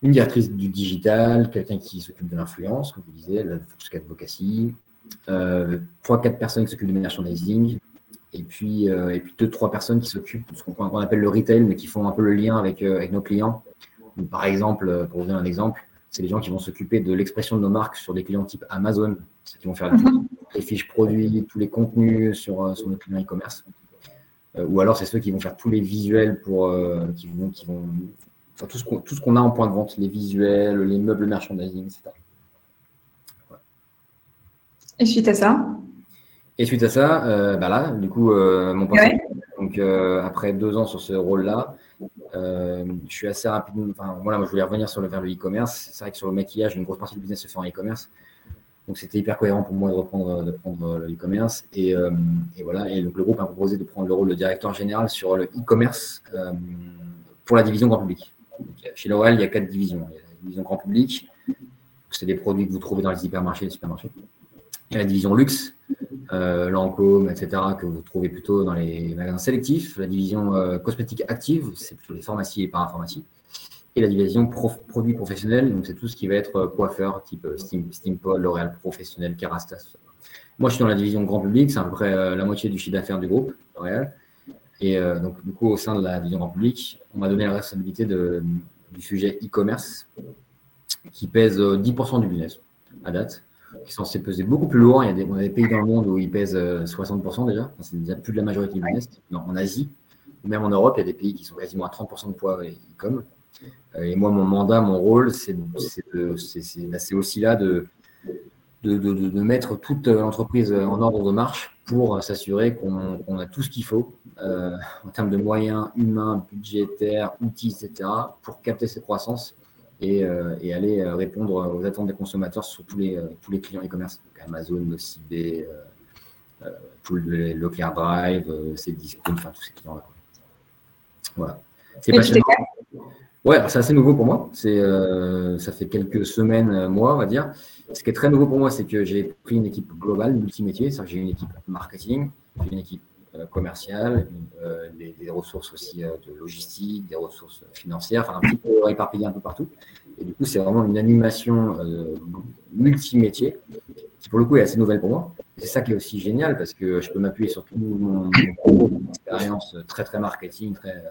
une directrice du digital, quelqu'un qui s'occupe de l'influence, comme vous disiez, la advocacy, euh, trois, quatre personnes qui s'occupent du merchandising, et puis, et puis deux, trois personnes qui s'occupent de ce qu'on appelle le retail, mais qui font un peu le lien avec, avec nos clients. par exemple, pour vous donner un exemple, c'est les gens qui vont s'occuper de l'expression de nos marques sur des clients type Amazon, ceux qui vont faire mhm. les fiches produits, tous les contenus sur, euh, sur nos clients e-commerce. Euh, ou alors, c'est ceux qui vont faire tous les visuels pour, euh, qui vont, qui vont tout ce qu'on a en point de vente, les visuels, les meubles merchandising, etc. Et suite à ça Et suite à ça, bah là, du coup, mon poste, donc après deux ans sur ce rôle-là, euh, je suis assez rapide. Enfin, voilà, moi, je voulais revenir sur le vers le e-commerce. C'est vrai que sur le maquillage, une grosse partie du business se fait en e-commerce. Donc, c'était hyper cohérent pour moi de reprendre, de prendre le e-commerce. Et, euh, et, voilà. Et donc, le groupe a proposé de prendre le rôle de directeur général sur le e-commerce euh, pour la division grand public. Chez L'Oréal, il y a quatre divisions. Il y a la division grand public. C'est des produits que vous trouvez dans les hypermarchés et les supermarchés. Il y a la division luxe, euh, Lancôme, etc., que vous trouvez plutôt dans les magasins sélectifs. La division euh, cosmétique active, c'est plutôt les pharmacies et parapharmacies. Et la division produits professionnels, donc c'est tout ce qui va être euh, coiffeur, type Steam, Steampol, L'Oréal professionnel, Kerastase. Moi, je suis dans la division grand public, c'est à peu près la moitié du chiffre d'affaires du groupe, L'Oréal. Et donc, du coup, au sein de la division grand public, on m'a donné la responsabilité du sujet e-commerce, qui pèse 10% du business à date qui sont censés peser beaucoup plus lourd. Il y a des, on a des pays dans le monde où ils pèsent 60% euh, déjà. c'est déjà plus de la majorité du business. en Asie, ou même en Europe, il y a des pays qui sont quasiment à 30% de poids e-com. Euh, et moi, mon mandat, mon rôle, c'est aussi là de, de, de, de, mettre toute l'entreprise en ordre de marche pour s'assurer qu'on a tout ce qu'il faut euh, en termes de moyens humains, budgétaires, outils, etc., pour capter cette croissance euh, et, aller euh, répondre aux attentes des consommateurs sur tous les, euh, tous les clients e-commerce, Amazon, Nocibé, tout le Leclerc Drive, Cdiscount, enfin tous ces clients-là. Voilà. C'est passionnant. Ouais, c'est assez nouveau pour moi. C'est, ça fait quelques semaines, mois, on va dire. Ce qui est très nouveau pour moi, c'est que j'ai pris une équipe globale, multimétier. C'est-à-dire que j'ai une équipe marketing, j'ai une équipe euh, commerciales, euh, des, ressources aussi euh, de logistique, des ressources financières, enfin un petit peu éparpillé un peu partout. Et du coup, c'est vraiment une animation multimétier qui, pour le coup, est assez nouvelle pour moi. C'est ça qui est aussi génial parce que je peux m'appuyer sur tout mon, expérience très, très marketing, très.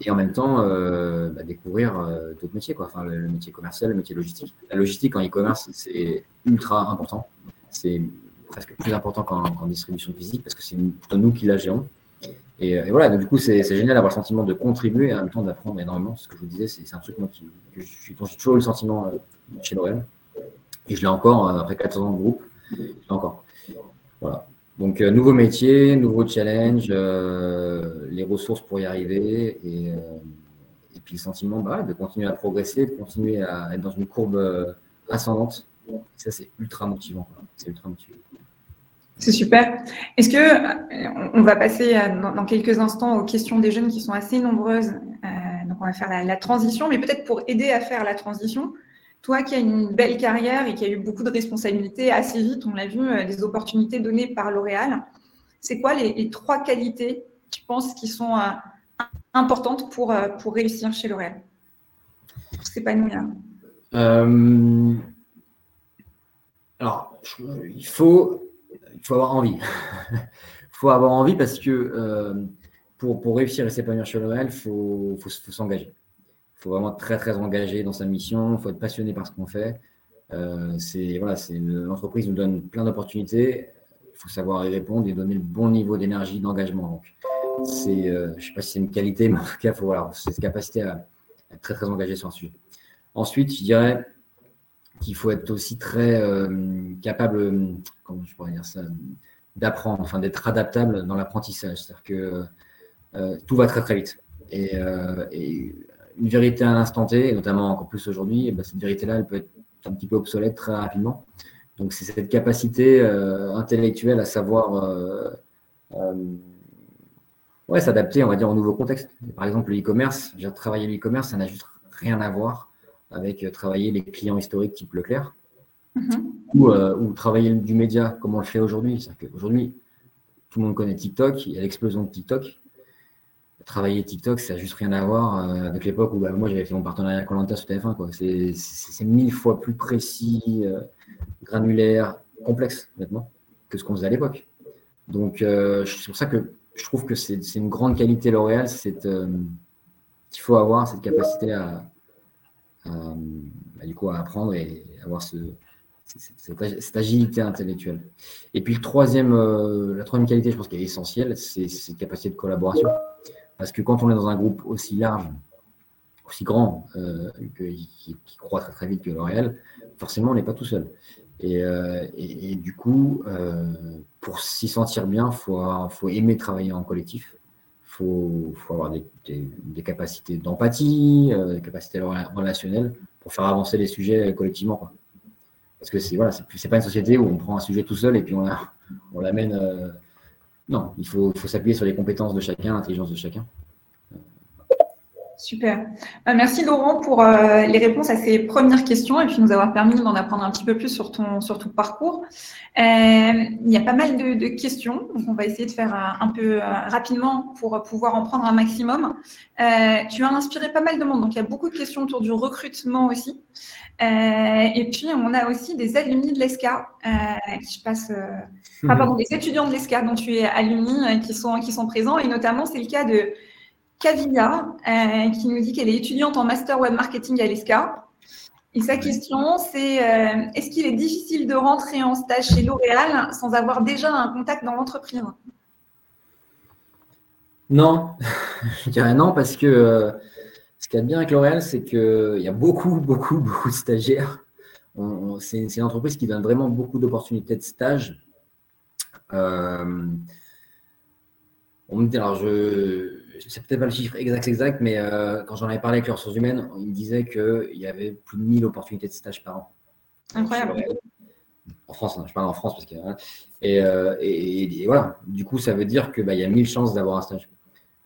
Et en même temps, bah, découvrir d'autres métiers, quoi. Enfin, le, métier commercial, le métier logistique. La logistique en e-commerce, c'est ultra important. C'est presque plus important qu'en distribution physique parce que c'est plutôt nous qui la gérons. Et, et voilà, donc, du coup, c'est génial d'avoir le sentiment de contribuer et en même temps d'apprendre énormément. Ce que je vous disais, c'est un truc moi, que j'ai toujours eu le sentiment euh, chez L'Oréal. Et je l'ai encore, euh, après 14 ans de groupe, je l'ai encore. Voilà. Donc, euh, nouveau métier, nouveau challenge, les ressources pour y arriver et, et puis le sentiment bah, de continuer à progresser, de continuer à être dans une courbe ascendante. ça, c'est ultra motivant. C'est ultra motivant. C'est super. Est-ce que euh, on va passer euh, dans, quelques instants aux questions des jeunes qui sont assez nombreuses. Euh, donc on va faire la, transition, mais peut-être pour aider à faire la transition, toi qui as une belle carrière et qui as eu beaucoup de responsabilités assez vite, on l'a vu, des opportunités données par L'Oréal. C'est quoi les, trois qualités tu penses qui sont importantes pour, pour réussir chez L'Oréal? Pas nous Euh, alors, il faut il faut avoir envie. Il faut avoir envie parce que euh, pour, pour, réussir et s'épanouir chez L'Oréal, il faut, faut, s'engager. Il faut vraiment être très, très engagé dans sa mission. Il faut être passionné par ce qu'on fait. Euh, voilà, L'entreprise nous donne plein d'opportunités. Il faut savoir y répondre et donner le bon niveau d'énergie, d'engagement. Donc, c'est, je ne sais pas si c'est une qualité, mais en tout cas, faut, voilà, c'est cette capacité à être très, très engagé sur un sujet. Ensuite, je dirais qu'il faut être aussi très capable, comment je pourrais dire ça, d'apprendre, enfin d'être adaptable dans l'apprentissage. C'est-à-dire que tout va très très vite. Et, une vérité à l'instant T, et notamment encore plus aujourd'hui, eh ben, cette vérité-là, elle peut être un petit peu obsolète très rapidement. Donc c'est cette capacité euh, intellectuelle à savoir euh, euh, ouais, s'adapter, on va dire, au nouveau contexte. Par exemple, le e-commerce, j'ai travaillé l'e-commerce, ça n'a juste rien à voir avec travailler les clients historiques type Leclerc ou, ou, travailler du média comme on le fait aujourd'hui. Aujourd'hui, tout le monde connaît TikTok, il y a l'explosion de TikTok travailler TikTok, ça n'a juste rien à voir euh, avec l'époque où bah, moi j'avais fait mon partenariat Colanta sur TF1. C'est mille fois plus précis, euh, granulaire, complexe, honnêtement, que ce qu'on faisait à l'époque. Donc euh, c'est pour ça que je trouve que c'est une grande qualité L'Oréal, c'est qu'il faut avoir cette capacité à, bah, du coup, à apprendre et avoir ce, cette, agilité intellectuelle. Et puis la troisième qualité, je pense qu'elle est essentielle, c'est cette capacité de collaboration. Parce que quand on est dans un groupe aussi large, aussi grand, euh, qui, croît très très vite que L'Oréal, forcément, on n'est pas tout seul. Et, euh, du coup, euh, pour s'y sentir bien, il faut, aimer travailler en collectif. Il faut, avoir des, capacités d'empathie, des capacités relationnelles pour faire avancer les sujets collectivement. Parce que c'est voilà, pas une société où on prend un sujet tout seul et puis on l'amène non, il faut, s'appuyer sur les compétences de chacun, l'intelligence de chacun. Super. Euh, merci Laurent pour euh, les réponses à ces premières questions et puis nous avoir permis d'en apprendre un petit peu plus sur ton, sur ton parcours. Euh, il y a pas mal de, questions, donc on va essayer de faire un peu rapidement pour pouvoir en prendre un maximum. tu as inspiré pas mal de monde, donc il y a beaucoup de questions autour du recrutement aussi. et puis on a aussi des alumni de l'ESCA qui je passe ah, pardon, des étudiants de l'ESCA dont tu es alumni qui sont, qui sont présents. Et notamment, c'est le cas de Kavia, euh, qui nous dit qu'elle est étudiante en master web marketing à l'ESCA. Et sa question, c'est euh, est-ce qu'il est difficile de rentrer en stage chez L'Oréal sans avoir déjà un contact dans l'entreprise? Non, je dirais non, parce que ce qu'il y a de bien avec L'Oréal, c'est qu'il y a beaucoup, beaucoup, beaucoup de stagiaires. C'est une entreprise qui donne vraiment beaucoup d'opportunités de stage. Euh, on me dit, alors je c'est peut-être pas le chiffre exact, exact, mais euh, quand j'en avais parlé avec les ressources humaines, ils me disaient qu'il y avait plus de 1000 opportunités de stage par an. Incroyable. En France, hein, je parle en France parce que hein. euh, et, et, voilà. Du coup, ça veut dire que bah, y a 1000 chances d'avoir un stage.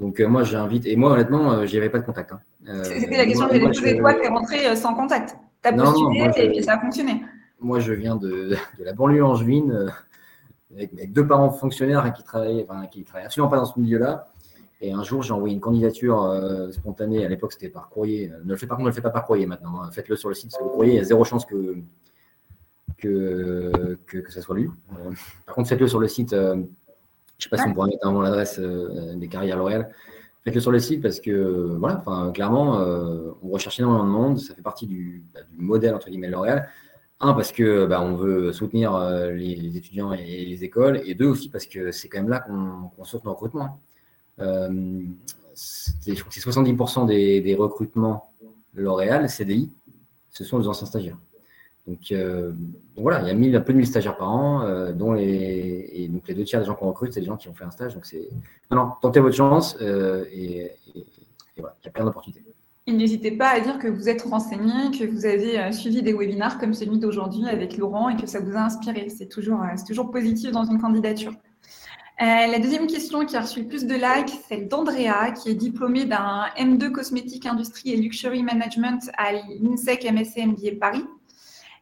Donc moi, j'invite. Et moi, honnêtement, j'y avais pas de contact. Hein. C'était la question que j'allais poser. Toi, tu es rentré sans contact. Tu as postulé et puis ça a fonctionné. Moi, je viens de, de la banlieue angevine avec, deux parents fonctionnaires qui travaillaient, enfin, qui travaillaient absolument pas dans ce milieu-là. Et un jour, j'ai envoyé une candidature euh, spontanée. À l'époque, c'était par courrier. Ne le faites pas, ne le faites pas par courrier maintenant. Hein. Faites-le sur le site. Parce que le courrier, il y a zéro chance que que, que, ça soit lu. Euh, par contre, faites-le sur le site. Euh, je ne sais pas si on pourra mettre avant l'adresse des carrières L'Oréal. Faites-le sur le site parce que, voilà, clairement, on recherche énormément de monde. Ça fait partie du, bah, du modèle, entre guillemets, L'Oréal. Un, parce que bah, on veut soutenir euh, les, étudiants et les écoles, et deux aussi parce que c'est quand même là qu'on qu nos recrutements. Euh, c'est 70% des, recrutements L'Oréal, CDI, ce sont les anciens stagiaires. Donc, euh, voilà, il y a mille, un peu de 1000 stagiaires par an, dont les, et donc les deux tiers des gens qu'on recrute, c'est des gens qui ont fait un stage. Donc c'est non, non, tentez votre chance et, et voilà, il y a plein d'opportunités. N'hésitez pas à dire que vous êtes renseigné, que vous avez euh, suivi des webinaires comme celui d'aujourd'hui avec Laurent et que ça vous a inspiré. C'est toujours, euh, toujours positif dans une candidature. Euh, la deuxième question qui a reçu le plus de likes, celle d'Andrea, qui est diplômée d'un M2 cosmétique industrie et luxury management à l'INSEC MSC MBA Paris.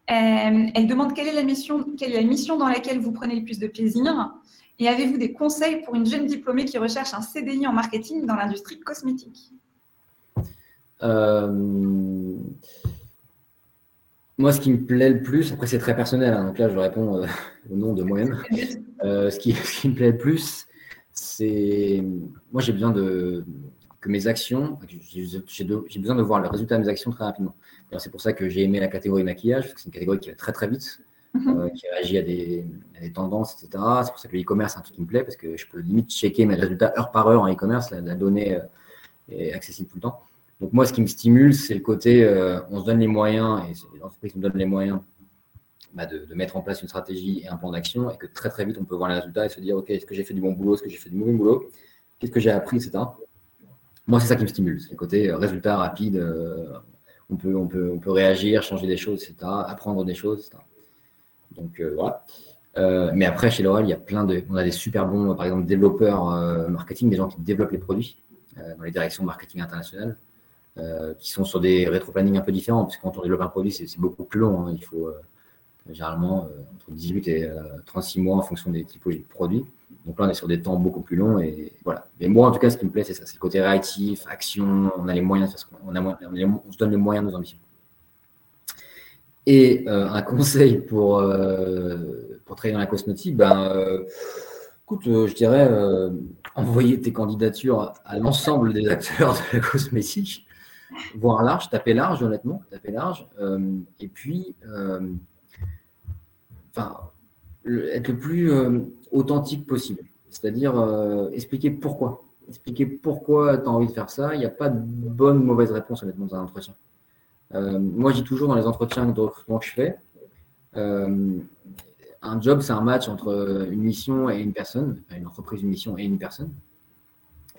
elle demande quelle est, la mission, quelle est la mission dans laquelle vous prenez le plus de plaisir? Et avez-vous des conseils pour une jeune diplômée qui recherche un CDI en marketing dans l'industrie cosmétique? Euh, moi, ce qui me plaît le plus, après c'est très personnel, hein, donc là je réponds euh, au nom de moi-même. Euh, ce, qui, me plaît le plus, c'est moi j'ai besoin de que mes actions, j'ai besoin de voir le résultat de mes actions très rapidement. C'est pour ça que j'ai aimé la catégorie maquillage, parce que c'est une catégorie qui va très très vite. mhm. qui réagit à des, tendances, etc. C'est pour ça que le e-commerce, c'est un truc qui me plaît parce que je peux limite checker mes résultats heure par heure en e-commerce. La, la, donnée est accessible tout le temps. Donc moi, ce qui me stimule, c'est le côté, on se donne les moyens, et qui nous donnent les moyens bah, de, mettre en place une stratégie et un plan d'action et que très très vite on peut voir les résultats et se dire ok est-ce que j'ai fait du bon boulot, est-ce que j'ai fait du mauvais boulot, qu'est-ce que j'ai appris, etc. Moi c'est ça qui me stimule, c'est le côté euh, résultat rapide, euh, on, peut, on, peut, on peut réagir, changer des choses, etc. Apprendre des choses, etc. Donc euh, voilà. mais après chez L'Oréal il y a plein de, on a des super bons par exemple développeurs marketing, des gens qui développent les produits dans les directions marketing international. qui sont sur des rétro-planning un peu différents, parce que quand on développe un produit, c'est beaucoup plus long. Hein. Il faut, généralement euh, entre 18 et 36 euh, mois en fonction des typologies de produits. Donc là, on est sur des temps beaucoup plus longs. Et voilà. Mais moi, en tout cas, ce qui me plaît, c'est ça c'est le côté réactif, action. On a les moyens, on, a, on se donne les moyens de nos ambitions. Et euh, un conseil pour, pour travailler dans la cosmétique, ben, écoute, je dirais envoyer tes candidatures à l'ensemble des acteurs de la cosmétique, voir large, taper large, honnêtement, taper large. et puis, enfin, être le plus euh, authentique possible. C'est-à-dire euh, expliquer pourquoi. Expliquer pourquoi tu as envie de faire ça. Il n'y a pas de bonne ou mauvaise réponse honnêtement dans un entretien. Euh, moi, je dis toujours dans les entretiens de recrutement que je fais, un job, c'est un match entre une mission et une personne, une entreprise, une mission et une personne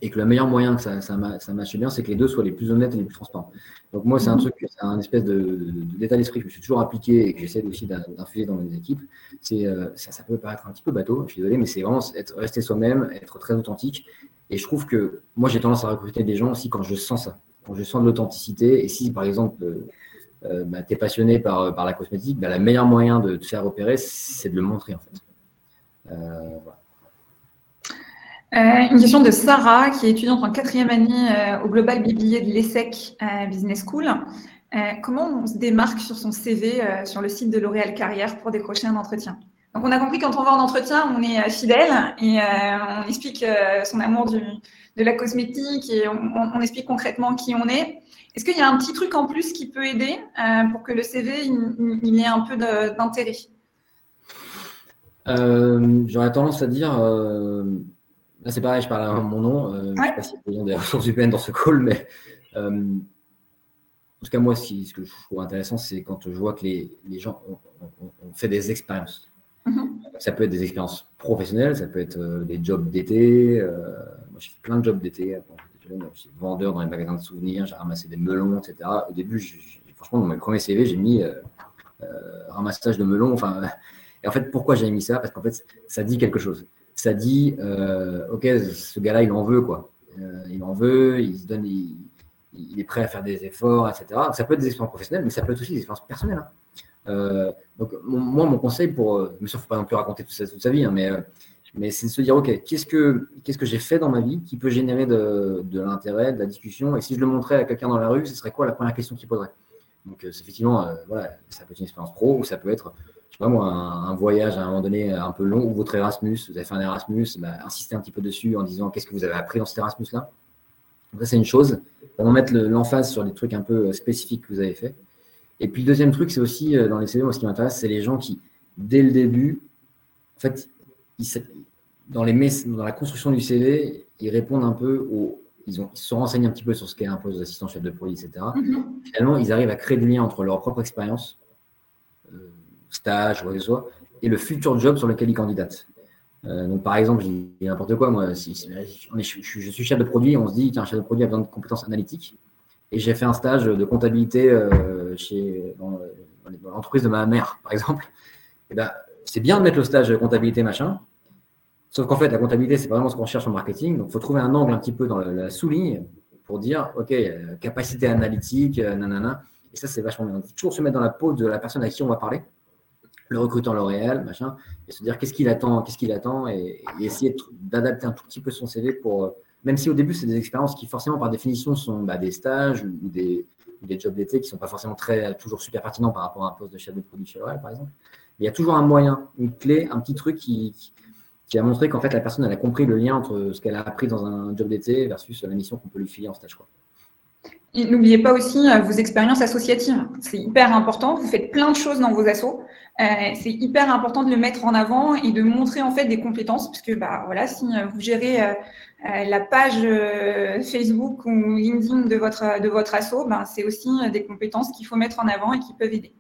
et que le meilleur moyen que ça, ça, marche bien, c'est que les deux soient les plus honnêtes et les plus transparents. Donc moi, c'est un mhm. truc, c'est un espèce d'état d'esprit que je suis toujours appliqué et que j'essaie aussi d'infuser dans mes équipes. C'est, euh, ça, peut paraître un petit peu bateau, je suis désolé, mais c'est vraiment être, rester soi-même, être très authentique. Et je trouve que moi, j'ai tendance à recruter des gens aussi quand je sens ça, quand je sens de l'authenticité. Et si, par exemple, euh, euh, bah, tu es passionné par, par la cosmétique, bah, le meilleur moyen de te faire repérer, c'est de le montrer en fait. Voilà. Euh, une question de Sarah, qui est étudiante en quatrième année euh, au Global BBA de l'ESSEC euh, Business School. comment on se démarque sur son CV sur le site de L'Oréal Carrière pour décrocher un entretien? Donc, on a compris quand on va en entretien, on est fidèle et on explique son amour de la cosmétique et on, explique concrètement qui on est. Est-ce qu'il y a un petit truc en plus qui peut aider pour que le CV il, ait un peu d'intérêt? J'aurais tendance à dire Là, c'est pareil, je parle à mon nom. Euh, je ne sais pas s'il y a des ressources humaines dans ce call, mais euh, en tout cas, moi, ce, que je trouve intéressant, c'est quand je vois que les, gens ont, fait des expériences. Mm-hmm. Ça peut être des expériences professionnelles, ça peut être euh, des jobs d'été. moi, j'ai fait plein de jobs d'été. J'étais vendeur dans les magasins de souvenirs, j'ai ramassé des melons, etc. Au début, franchement, dans mes premiers CV, j'ai mis ramassage de melons. Enfin, et en fait, pourquoi j'ai mis ça? Parce qu'en fait, ça dit quelque chose ça dit, euh, ok, ce gars-là, il en veut, quoi. Euh, il en veut, il se donne, il, est prêt à faire des efforts, etc. ça peut être des expériences professionnelles, mais ça peut être aussi des expériences personnelles. Hein. Euh, donc, moi, mon conseil pour, bien sûr, faut pas non plus raconter tout ça toute sa vie, hein, mais, mais c'est de se dire, ok, qu'est-ce que, qu'est-ce que j'ai fait dans ma vie qui peut générer de, de l'intérêt, de la discussion, et si je le montrais à quelqu'un dans la rue, ce serait quoi la première question qu'il poserait? Donc, effectivement, voilà, ça peut être une expérience pro, ou ça peut être je sais pas moi, un, voyage à un moment donné un peu long, ou votre Erasmus, vous avez fait un Erasmus, bah, insister un petit peu dessus en disant qu'est-ce que vous avez appris dans cet Erasmus-là. Ça, c'est une chose. Vraiment mettre l'emphase sur des trucs un peu euh, spécifiques que vous avez fait. Et puis, le deuxième truc, c'est aussi euh, dans les CV, moi, ce qui m'intéresse, c'est les gens qui, dès le début, en fait, dans, les, dans la construction du CV, ils répondent un peu aux. Ils, ont, se renseignent un petit peu sur ce qu'est un poste d'assistant chef de produit, etc. Mm-hmm. Finalement, ils arrivent à créer du lien entre leur propre expérience, stage, soit, et le futur job sur lequel il candidate. Euh, donc, par exemple, dis n'importe quoi, moi, si, je, suis chef de produit, on se dit, tiens, chef de produit a besoin de compétences analytiques, et j'ai fait un stage de comptabilité euh, chez, dans, l'entreprise de ma mère, par exemple. Et ben, c'est bien de mettre le stage de comptabilité, machin, sauf qu'en fait, la comptabilité, c'est vraiment ce qu'on cherche en marketing, donc il faut trouver un angle un petit peu dans la, sous-ligne pour dire, OK, euh, capacité analytique, nanana, et ça, c'est vachement bien. Faut toujours se mettre dans la peau de la personne à qui on va parler le recruteur L'Oréal, machin, et se dire qu'est-ce qu'il attend, qu'est-ce qu'il attend, et, essayer d'adapter un tout petit peu son CV pour, euh, même si au début c'est des expériences qui forcément par définition sont bah, des stages ou des, jobs d'été qui sont pas forcément très toujours super pertinents par rapport à un poste de chef de produit chez L'Oréal par exemple. il y a toujours un moyen, une clé, un petit truc qui, qui, a montré qu'en fait la personne elle a compris le lien entre ce qu'elle a appris dans un job d'été versus la mission qu'on peut lui filer en stage. Quoi. N'oubliez pas aussi vos expériences associatives. C'est hyper important. Vous faites plein de choses dans vos assos. c'est hyper important de le mettre en avant et de montrer en fait des compétences, parce que bah voilà, si vous gérez la page Facebook ou LinkedIn de votre de votre asso, ben, c'est aussi des compétences qu'il faut mettre en avant et qui peuvent aider.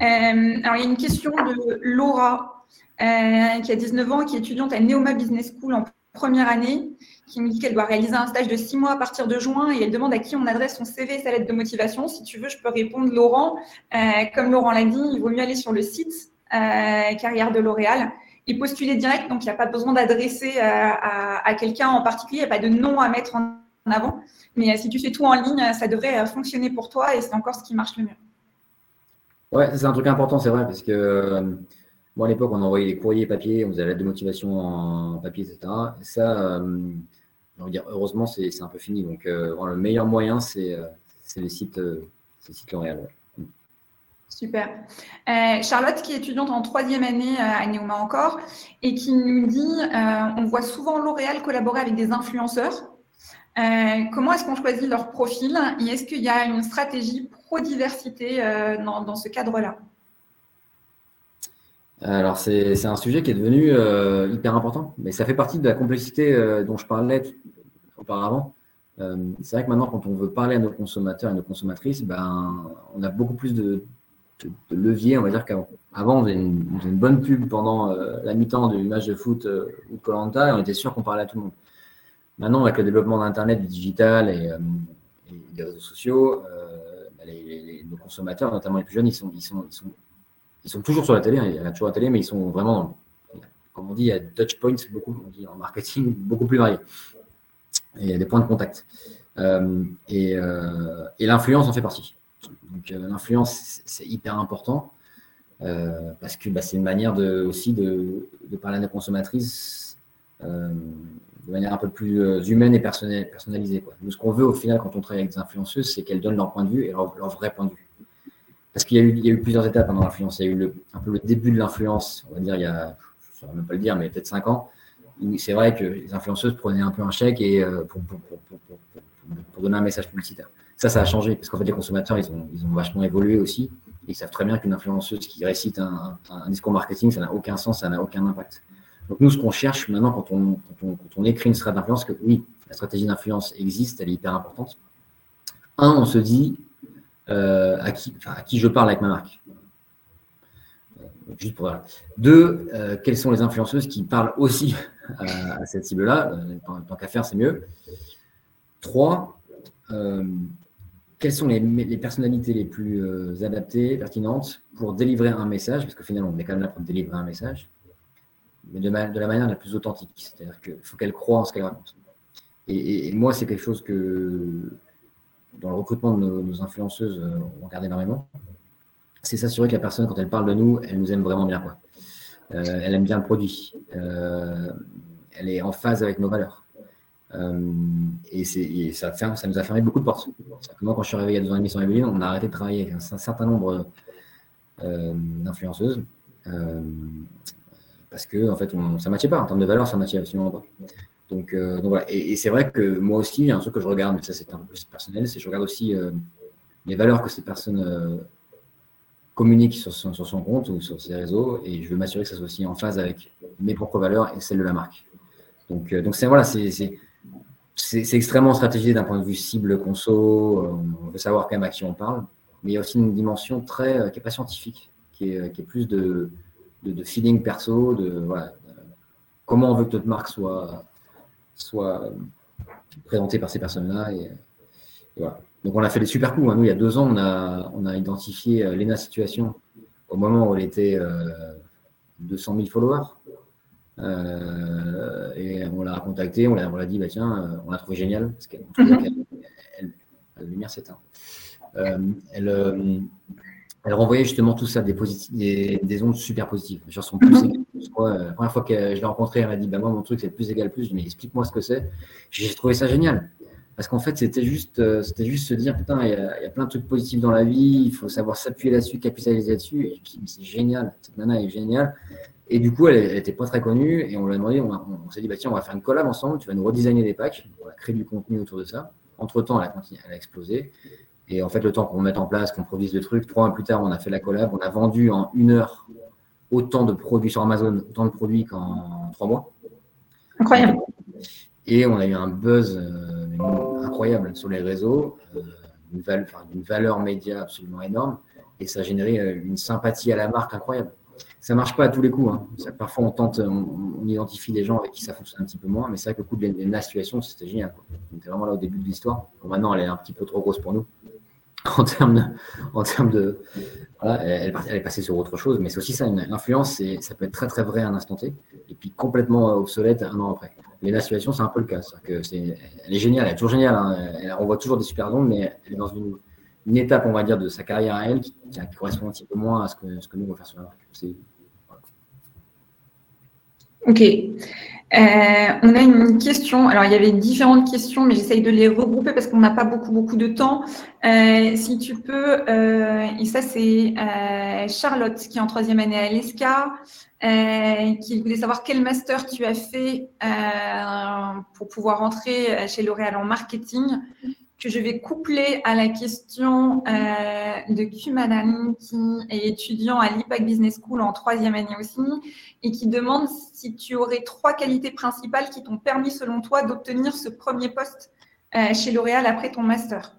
alors il y a une question de Laura qui a 19 ans, qui est étudiante à Neoma Business School en première année, qui me dit qu'elle doit réaliser un stage de six mois à partir de juin et elle demande à qui on adresse son CV et sa lettre de motivation. Si tu veux, je peux répondre Laurent. Euh, comme Laurent l'a dit, il vaut mieux aller sur le site euh, Carrière de L'Oréal et postuler direct. Donc, il n'y a pas besoin d'adresser euh, à, quelqu'un en particulier. Il n'y a pas de nom à mettre en avant. Mais si tu fais tout en ligne, ça devrait fonctionner pour toi et c'est encore ce qui marche le mieux. Ouais, c'est un truc important, c'est vrai, parce que Bon, à l'époque, on envoyait des courriers papier, on faisait la lettre de motivation en papier, etc. Et ça, euh, dire, heureusement, c'est un peu fini. Donc, euh, le meilleur moyen, c'est euh, les sites, L'Oréal. Super. Charlotte, qui est étudiante en troisième année à Neoma encore, et qui nous dit on voit souvent L'Oréal collaborer avec des influenceurs. comment est-ce qu'on choisit leur profil? Et est-ce qu'il y a une stratégie pro-diversité dans, ce cadre-là? Alors, c'est un sujet qui est devenu euh, hyper important, mais ça fait partie de la complexité euh, dont je parlais auparavant. Euh, c'est vrai que maintenant, quand on veut parler à nos consommateurs et nos consommatrices, ben, on a beaucoup plus de, leviers. On va dire qu'avant, on, faisait une, bonne pub pendant la mi-temps du match de foot ou de Colanta et on était sûr qu'on parlait à tout le monde. Maintenant, avec le développement d'Internet, du digital et, des réseaux sociaux, ben, nos consommateurs, notamment les plus jeunes, ils sont ils sont toujours sur la télé, hein, il y a toujours la télé, mais ils sont vraiment, comme on dit, a touch points, beaucoup, on dit en marketing, beaucoup plus variés. Il y a des points de contact. Euh, euh, et, l'influence en fait partie. Donc euh, l'influence, c'est hyper important parce que bah, c'est une manière de, aussi de, parler à nos consommatrices de manière un peu plus humaine et personnalisée. Quoi. ce qu'on veut au final quand on travaille avec des influenceuses, c'est qu'elles donnent leur point de vue et leur vrai point de vue. Parce qu'il y, a eu plusieurs étapes pendant l'influence. Il y a eu un peu le début de l'influence, on va dire il y a, je ne saurais même pas le dire, mais peut-être 5 ans, c'est vrai que les influenceuses prenaient un peu un chèque et, euh, pour, donner un message publicitaire. Ça, ça a changé parce qu'en fait, les consommateurs, ils ont, vachement évolué aussi. ils savent très bien qu'une influenceuse qui récite un, discours marketing, ça n'a aucun sens, ça n'a aucun impact. Donc, nous, ce qu'on cherche maintenant quand on, quand on, quand on écrit une stratégie d'influence, que oui, la stratégie d'influence existe, elle est hyper importante. Un, on se dit, euh, à, qui, je parle avec ma marque. Euh, Deux, euh, quelles sont les influenceuses qui parlent aussi à, cette cible-là? Tant, qu'à faire, c'est mieux. Trois, quelles sont les, personnalités les plus adaptées, pertinentes pour délivrer un message, parce que finalement, on est quand même là pour délivrer un message, mais de, la manière la plus authentique. C'est-à-dire qu'il faut qu'elle croie en ce qu'elle raconte. et, moi, c'est quelque chose que, dans le recrutement de nos, influenceuses, euh, on regarde énormément, c'est s'assurer que la personne, quand elle parle de nous, elle nous aime vraiment bien. Euh, elle aime bien le produit. Euh, elle est en phase avec nos valeurs. et, ça, nous a fermé beaucoup de portes. Moi, quand je suis arrivé il y a deux ans et demi sur on a arrêté de travailler avec un, certain nombre d'influenceuses parce que en fait, ça ne matchait pas. En termes de valeurs, ça ne matchait absolument pas. Donc, euh, voilà. Et, c'est vrai que moi aussi, il y a un truc que je regarde, mais ça c'est un peu plus personnel, c'est que je regarde aussi euh, les valeurs que ces personnes euh, communiquent sur son, sur son, compte ou sur ses réseaux, et je veux m'assurer que ça soit aussi en phase avec mes propres valeurs et celles de la marque. Donc, donc c'est voilà, c'est extrêmement stratégique d'un point de vue cible conso. On veut savoir quand même à qui on parle, mais il y a aussi une dimension très qui n'est pas scientifique, qui est, qui est plus de, de, feeling perso, de voilà, comment on veut que notre marque soit soit présenté par ces personnes-là. Et, voilà. Donc on a fait des super coups. Hein. Nous, il y a deux ans, on a, on a identifié euh, Lena Situation au moment où elle était 200 euh, 000 followers. Euh, et on l'a contacté, on l'a dit, bah, tiens, on l'a trouvé génial, parce qu'elle, elle, la lumière s'éteint. elle, elle renvoyait justement tout ça, des, des, des, ondes super positives. Genre sont plus égales plus. la première fois que je l'ai rencontrée, elle m'a dit bah, Moi, mon truc, c'est plus égal plus. Je mais explique-moi ce que c'est. J'ai trouvé ça génial. Parce qu'en fait, c'était juste, euh, c'était juste se dire Putain, il y, a, plein de trucs positifs dans la vie, il faut savoir s'appuyer là-dessus, capitaliser là-dessus. Et c'est génial, cette nana est géniale. Et du coup, elle n'était pas très connue et on lui a demandé on, s'est dit bah, Tiens, on va faire une collab ensemble, tu vas nous redesigner des packs, on va créer du contenu autour de ça. Entre-temps, elle, elle a, explosé. Et en fait, le temps qu'on mette en place, qu'on produise le truc, trois mois plus tard, on a fait la collab, on a vendu en une heure autant de produits sur Amazon, autant de produits qu'en trois mois. Incroyable. Et on a eu un buzz euh, incroyable sur les réseaux, euh, une, valeur, média absolument énorme, et ça a généré euh, une sympathie à la marque incroyable. Ça marche pas à tous les coups. Hein. parfois, on tente, on, identifie des gens avec qui ça fonctionne un petit peu moins, mais c'est vrai que le coup de la situation, c'était génial. On était vraiment là au début de l'histoire. maintenant, elle est un petit peu trop grosse pour nous en termes de, en termes de elle, est passée sur autre chose, mais c'est aussi ça, une influence, ça peut être très très vrai à un instant T, et puis complètement obsolète un an après. Mais la situation, c'est un peu le cas. Que est, elle est géniale, elle est toujours géniale. Hein. on voit toujours des super ondes, mais elle est dans une, étape, on va dire, de sa carrière à elle qui, correspond un petit peu moins à ce que, ce que nous, on va faire sur la marque. Ok. Euh, on a une question. Alors, il y avait différentes questions, mais j'essaye de les regrouper parce qu'on n'a pas beaucoup, beaucoup de temps. Euh, si tu peux, euh, et ça, c'est Charlotte qui est en troisième année à l'ESCA, qui voulait savoir quel master tu as fait pour pouvoir entrer chez L'Oréal en marketing que je vais coupler à la question euh, de Kumanan, qui est étudiant à l'IPAC Business School en troisième année aussi, et qui demande si tu aurais trois qualités principales qui t'ont permis, selon toi, d'obtenir ce premier poste euh, chez L'Oréal après ton master.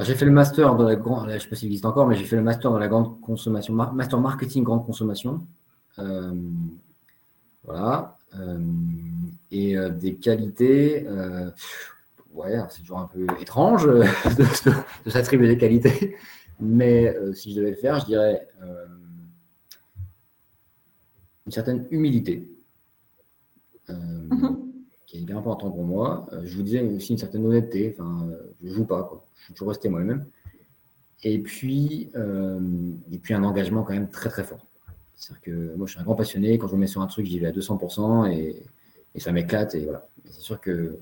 J'ai fait le master dans la grande, je ne sais pas existe encore, mais j'ai fait le master dans la grande consommation, master marketing grande consommation. Euh, voilà. et des qualités ouais, c'est toujours un peu étrange euh, de, s'attribuer des qualités. Mais euh, si je devais le faire, je dirais euh, une certaine humilité, mhm. qui est bien important pour moi. je vous disais aussi une certaine honnêteté. Enfin, je ne joue pas, quoi. je suis toujours resté moi-même. Et puis, et puis un engagement quand même très très fort. C'est-à-dire que moi, je suis un grand passionné. Quand je me mets sur un truc, j'y vais à 200% et, et ça m'éclate. Et voilà. C'est sûr que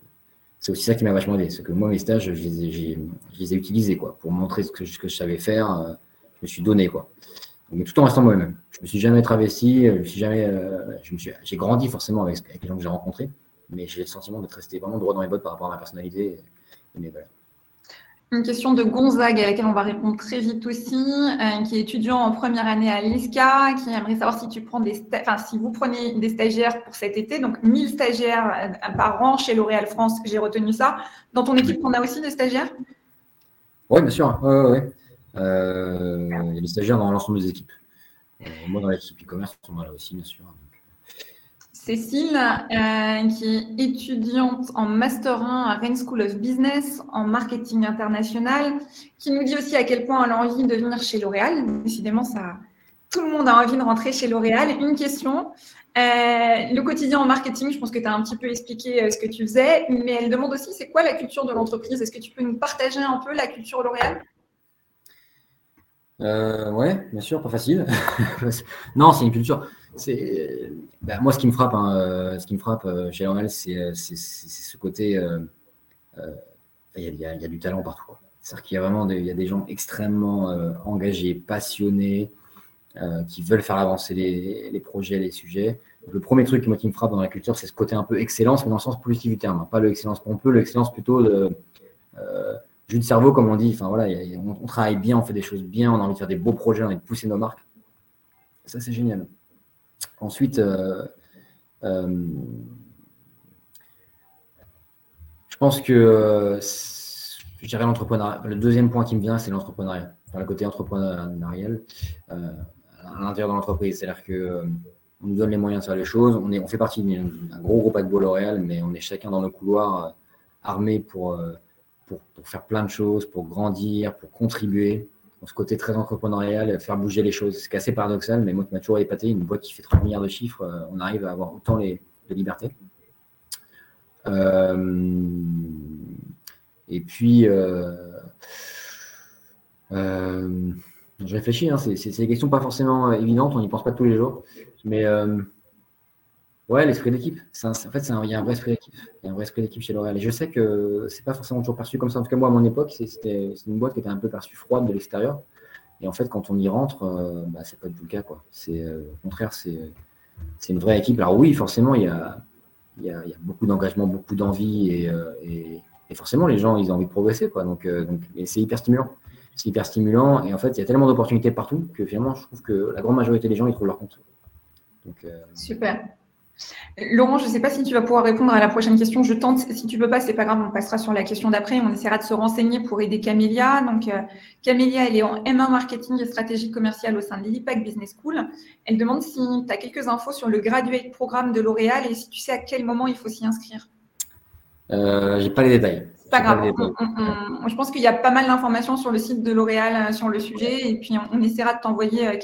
c'est aussi ça qui m'a vachement aidé. C'est que moi, mes stages, je les ai, utilisés quoi, pour montrer ce que, je savais faire. Euh, je me suis donné. Quoi. Mais tout en restant moi-même. Je me suis jamais travesti. Je jamais, euh, je me suis, j'ai grandi forcément avec, les gens que j'ai rencontrés. Mais j'ai le sentiment d'être resté vraiment droit dans les bottes par rapport à ma personnalité et mes valeurs. Une question de Gonzague à laquelle on va répondre très vite aussi, euh, qui est étudiant en première année à l'ISCA, qui aimerait savoir si tu prends des, enfin, si vous prenez des stagiaires pour cet été, donc 1000 stagiaires euh, par an chez L'Oréal France, j'ai retenu ça. Dans ton équipe, on a aussi des stagiaires? Oui, bien sûr. Euh, il y a des stagiaires dans l'ensemble des équipes. moi, dans l'équipe e-commerce, on sont là aussi, bien sûr. Cécile, euh, qui est étudiante en Master 1 à Rennes School of Business en marketing international, qui nous dit aussi à quel point elle a envie de venir chez L'Oréal. Décidément, ça, tout le monde a envie de rentrer chez L'Oréal. Une question. Euh, le quotidien en marketing, je pense que tu as un petit peu expliqué euh, ce que tu faisais, mais elle demande aussi c'est quoi la culture de l'entreprise? Est-ce que tu peux nous partager un peu la culture L'Oréal? Euh, Ouais, bien sûr, pas facile. non, c'est une culture bah, moi ce qui me frappe, hein, euh, ce qui me frappe euh, chez L'Oréal, c'est ce côté. Euh, il y, a du talent partout. C'est-à-dire qu'il y a vraiment des, gens extrêmement engagés, passionnés, qui veulent faire avancer les, projets, les sujets. le premier truc moi, qui me frappe dans la culture, c'est ce côté un peu excellence, mais dans le sens positif du terme. Hein. Pas l'excellence pompeux, l'excellence plutôt de jus de cerveau, comme on dit. Enfin, voilà, on, on, travaille bien, on fait des choses bien, on a envie de faire des beaux projets, on a envie de pousser nos marques. Ça, c'est génial. Ensuite, euh, euh, je pense que euh, l'entrepreneuriat. Le deuxième point qui me vient, c'est l'entrepreneuriat. le côté entrepreneurial à l'intérieur de l'entreprise. C'est-à-dire que on nous donne les moyens de faire les choses. On, est, on fait partie d'un gros groupe de L'Oréal, mais on est chacun dans nos couloirs armés pour, pour, pour, faire plein de choses, pour grandir, pour contribuer ce côté très entrepreneurial, faire bouger les choses. C'est assez paradoxal, mais moi qui m'a toujours épaté, une boîte qui fait 30 milliards de chiffres, euh, on arrive à avoir autant les, de liberté. Euh, et puis, euh, je réfléchis, hein, c'est des questions pas forcément évidentes, on n'y pense pas tous les jours, mais Ouais, l'esprit d'équipe. En fait, il y a un vrai esprit d'équipe. Un vrai esprit d'équipe chez L'Oréal. Et je sais que c'est pas forcément toujours perçu comme ça. En tout cas, moi, à mon époque, c'était une boîte qui était un peu perçue froide de l'extérieur. Et en fait, quand on y rentre, euh, bah, c'est pas du tout le cas. Quoi. Euh, au contraire, c'est une vraie équipe. Alors oui, forcément, il y a, il y a, beaucoup d'engagement, beaucoup d'envie et, euh, et forcément, les gens, ils ont envie de progresser. Quoi. Donc, donc c'est hyper stimulant. C'est hyper stimulant. Et en fait, il y a tellement d'opportunités partout que finalement, je trouve que la grande majorité des gens, ils trouvent leur compte. Donc, Super. Laurent, je ne sais pas si tu vas pouvoir répondre à la prochaine question. Je tente. Si tu ne peux pas, c'est pas grave. On passera sur la question d'après. On essaiera de se renseigner pour aider Camélia. Donc, euh, Camélia, elle est en M1 marketing et stratégie commerciale au sein de Lilipac Business School. Elle demande si tu as quelques infos sur le graduate programme de L'Oréal et si tu sais à quel moment il faut s'y inscrire. Euh, j'ai pas les détails. C'est pas grave. je pense qu'il y a pas mal d'informations sur le site de L'Oréal euh, sur le sujet. Et puis, on, essaiera de t'envoyer, euh,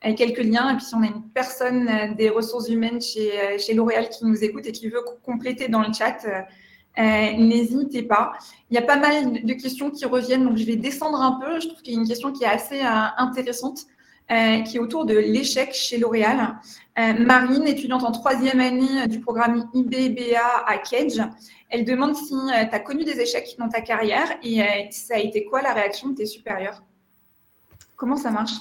Quelques liens. Et puis, si on a une personne euh, des ressources humaines chez, euh, chez L'Oréal qui nous écoute et qui veut compléter dans le chat, euh, n'hésitez pas. Il y a pas mal de questions qui reviennent, donc je vais descendre un peu. Je trouve qu'il y a une question qui est assez intéressante, qui est autour de l'échec chez L'Oréal. Marine, étudiante en troisième année du programme IBBA à Cage, elle demande si tu as connu des échecs dans ta carrière et ça a été quoi la réaction de tes supérieurs? Comment ça marche?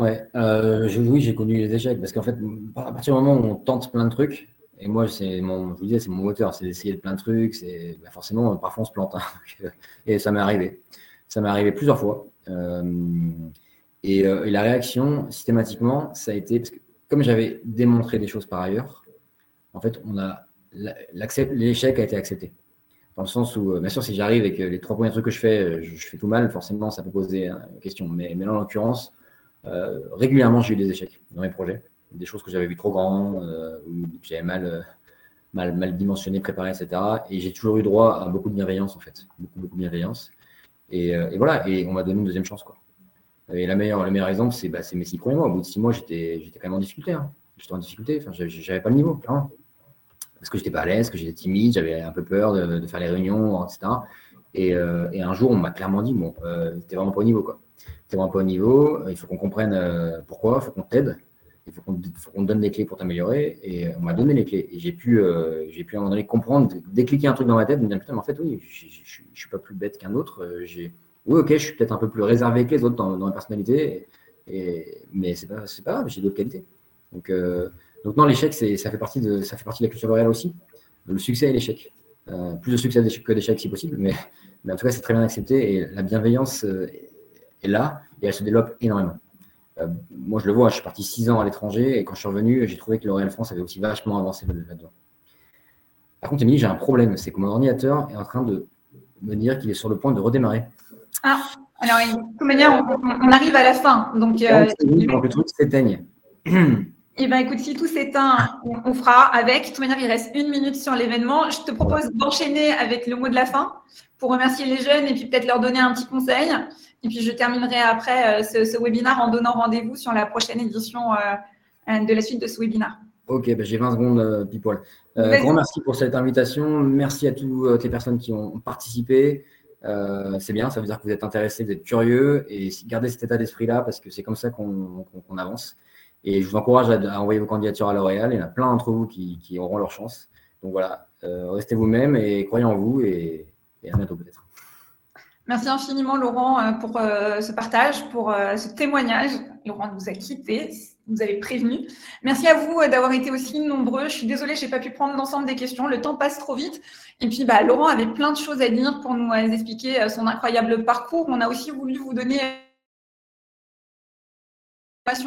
Ouais, euh, oui, j'ai connu les échecs parce qu'en fait, à partir du moment où on tente plein de trucs, et moi, c'est mon, je vous disais, c'est mon moteur, c'est d'essayer plein de trucs, c'est bah, forcément, parfois on se plante, hein, euh, et ça m'est arrivé. Ça m'est arrivé plusieurs fois. Euh, et, la réaction, systématiquement, ça a été parce que comme j'avais démontré des choses par ailleurs, en fait, on a l'échec a été accepté. Dans le sens où, bien sûr, si j'arrive et que les trois premiers trucs que je fais, je, fais tout mal, forcément, ça peut poser une question. Mais, mais là, en l'occurrence, euh, régulièrement, j'ai eu des échecs dans mes projets, des choses que j'avais vues trop grands, euh, ou que j'avais mal, euh, mal, mal dimensionné, préparé, etc. Et j'ai toujours eu droit à beaucoup de bienveillance, en fait, beaucoup, de bienveillance. Et, voilà, et on m'a donné une deuxième chance, quoi. Et la meilleure, le meilleur exemple, c'est bah, mes six premiers mois. Au bout de six mois, j'étais quand même en difficulté. Hein. J'étais en difficulté, enfin, j'avais pas le niveau, clairement. Parce que j'étais pas à l'aise, que j'étais timide, j'avais un peu peur de, faire les réunions, etc. Et, et un jour, on m'a clairement dit, bon, t'es vraiment pas au niveau, quoi tu un peu au niveau, il faut qu'on comprenne euh, pourquoi, il faut qu'on t'aide, il faut qu'on te donne des clés pour t'améliorer. Et on m'a donné les clés. Et j'ai pu, euh, pu à un moment donné comprendre, décliquer un truc dans ma tête, me dire putain, mais en fait, oui, je ne suis pas plus bête qu'un autre. Euh, oui, ok, je suis peut-être un peu plus réservé que les autres dans, dans ma personnalité, mais c'est pas, pas grave, j'ai d'autres qualités. Donc, donc non, l'échec, ça fait partie de, ça fait partie de la culture L'Oréal aussi. Le succès et l'échec. plus de succès que d'échec si possible, mais en tout cas, c'est très bien accepté. Et la bienveillance est là et elle se développe énormément. Euh, moi, je le vois, je suis parti six ans à l'étranger et quand je suis revenu, j'ai trouvé que L'Oréal France avait aussi vachement avancé là-dedans. Par contre, Émilie, j'ai un problème, c'est que mon ordinateur est en train de me dire qu'il est sur le point de redémarrer. Ah, alors, de toute manière, on, arrive à la fin. Donc, euh, le truc s'éteigne. Eh bien, écoute, si tout s'éteint, on, fera avec. De toute manière, il reste une minute sur l'événement. Je te propose d'enchaîner avec le mot de la fin pour remercier les jeunes et puis peut-être leur donner un petit conseil. Et puis, je terminerai après euh, ce, webinaire en donnant rendez-vous sur la prochaine édition euh, de la suite de ce webinaire. Ok, ben, j'ai 20 secondes, euh, People. grand merci pour cette invitation. Merci à toutes les personnes qui ont participé. c'est bien, ça veut dire que vous êtes intéressés, vous êtes curieux et gardez cet état d'esprit-là parce que c'est comme ça qu'on avance. Et je vous encourage à, envoyer vos candidatures à L'Oréal. Il y en a plein d'entre vous qui, auront leur chance. Donc voilà, restez vous-même et croyez en vous et à bientôt peut-être. Merci infiniment, Laurent, euh, pour euh, ce partage, pour euh, ce témoignage. Laurent nous a quittés, vous avez prévenu. Merci à vous d'avoir été aussi nombreux. Je suis désolée, je n'ai pas pu prendre l'ensemble des questions. Le temps passe trop vite. Et puis, bah, Laurent avait plein de choses à dire pour nous expliquer son incroyable parcours. On a aussi voulu vous donner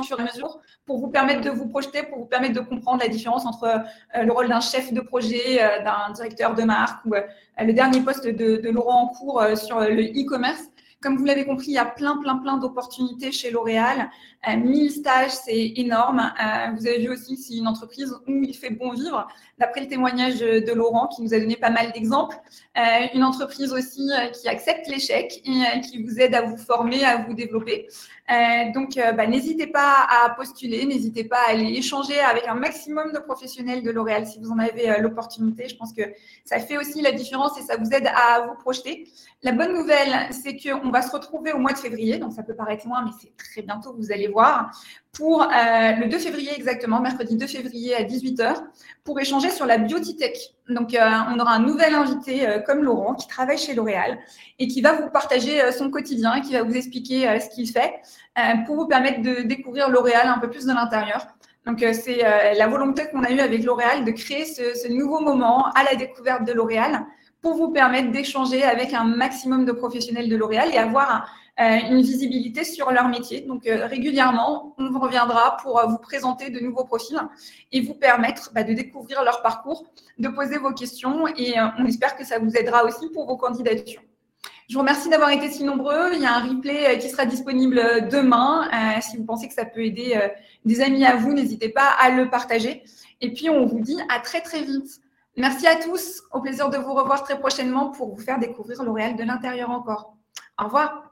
sur mesure pour vous permettre de vous projeter, pour vous permettre de comprendre la différence entre euh, le rôle d'un chef de projet, euh, d'un directeur de marque ou euh, le dernier poste de, de Laurent en cours sur le e-commerce. Comme vous l'avez compris, il y a plein, plein, plein d'opportunités chez L'Oréal. 1000 stages, c'est énorme. vous avez vu aussi c'est une entreprise où il fait bon vivre, d'après le témoignage de Laurent qui nous a donné pas mal d'exemples. une entreprise aussi qui accepte l'échec et qui vous aide à vous former, à vous développer. Euh, donc, euh, bah, n'hésitez pas à postuler, n'hésitez pas à aller échanger avec un maximum de professionnels de L'Oréal si vous en avez euh, l'opportunité. Je pense que ça fait aussi la différence et ça vous aide à vous projeter. La bonne nouvelle, c'est qu'on va se retrouver au mois de février, donc ça peut paraître loin, mais c'est très bientôt, vous allez voir, pour le 2 février exactement, mercredi 2 février à 18h, pour échanger sur la biotech. Donc, on aura un nouvel invité comme Laurent qui travaille chez L'Oréal et qui va vous partager son quotidien, qui va vous expliquer ce qu'il fait. Euh, pour vous permettre de découvrir L'Oréal un peu plus de l'intérieur. Donc, euh, c'est euh, la volonté qu'on a eue avec L'Oréal de créer ce, nouveau moment à la découverte de L'Oréal pour vous permettre d'échanger avec un maximum de professionnels de L'Oréal et avoir une visibilité sur leur métier. Donc régulièrement, on reviendra pour vous présenter de nouveaux profils et vous permettre bah, de découvrir leur parcours, de poser vos questions et on espère que ça vous aidera aussi pour vos candidatures. Je vous remercie d'avoir été si nombreux. Il y a un replay euh, qui sera disponible euh, demain. Euh, si vous pensez que ça peut aider des amis à vous, n'hésitez pas à le partager. Et puis, on vous dit à très, très vite. Merci à tous. Au plaisir de vous revoir très prochainement pour vous faire découvrir L'Oréal de l'intérieur encore. Au revoir.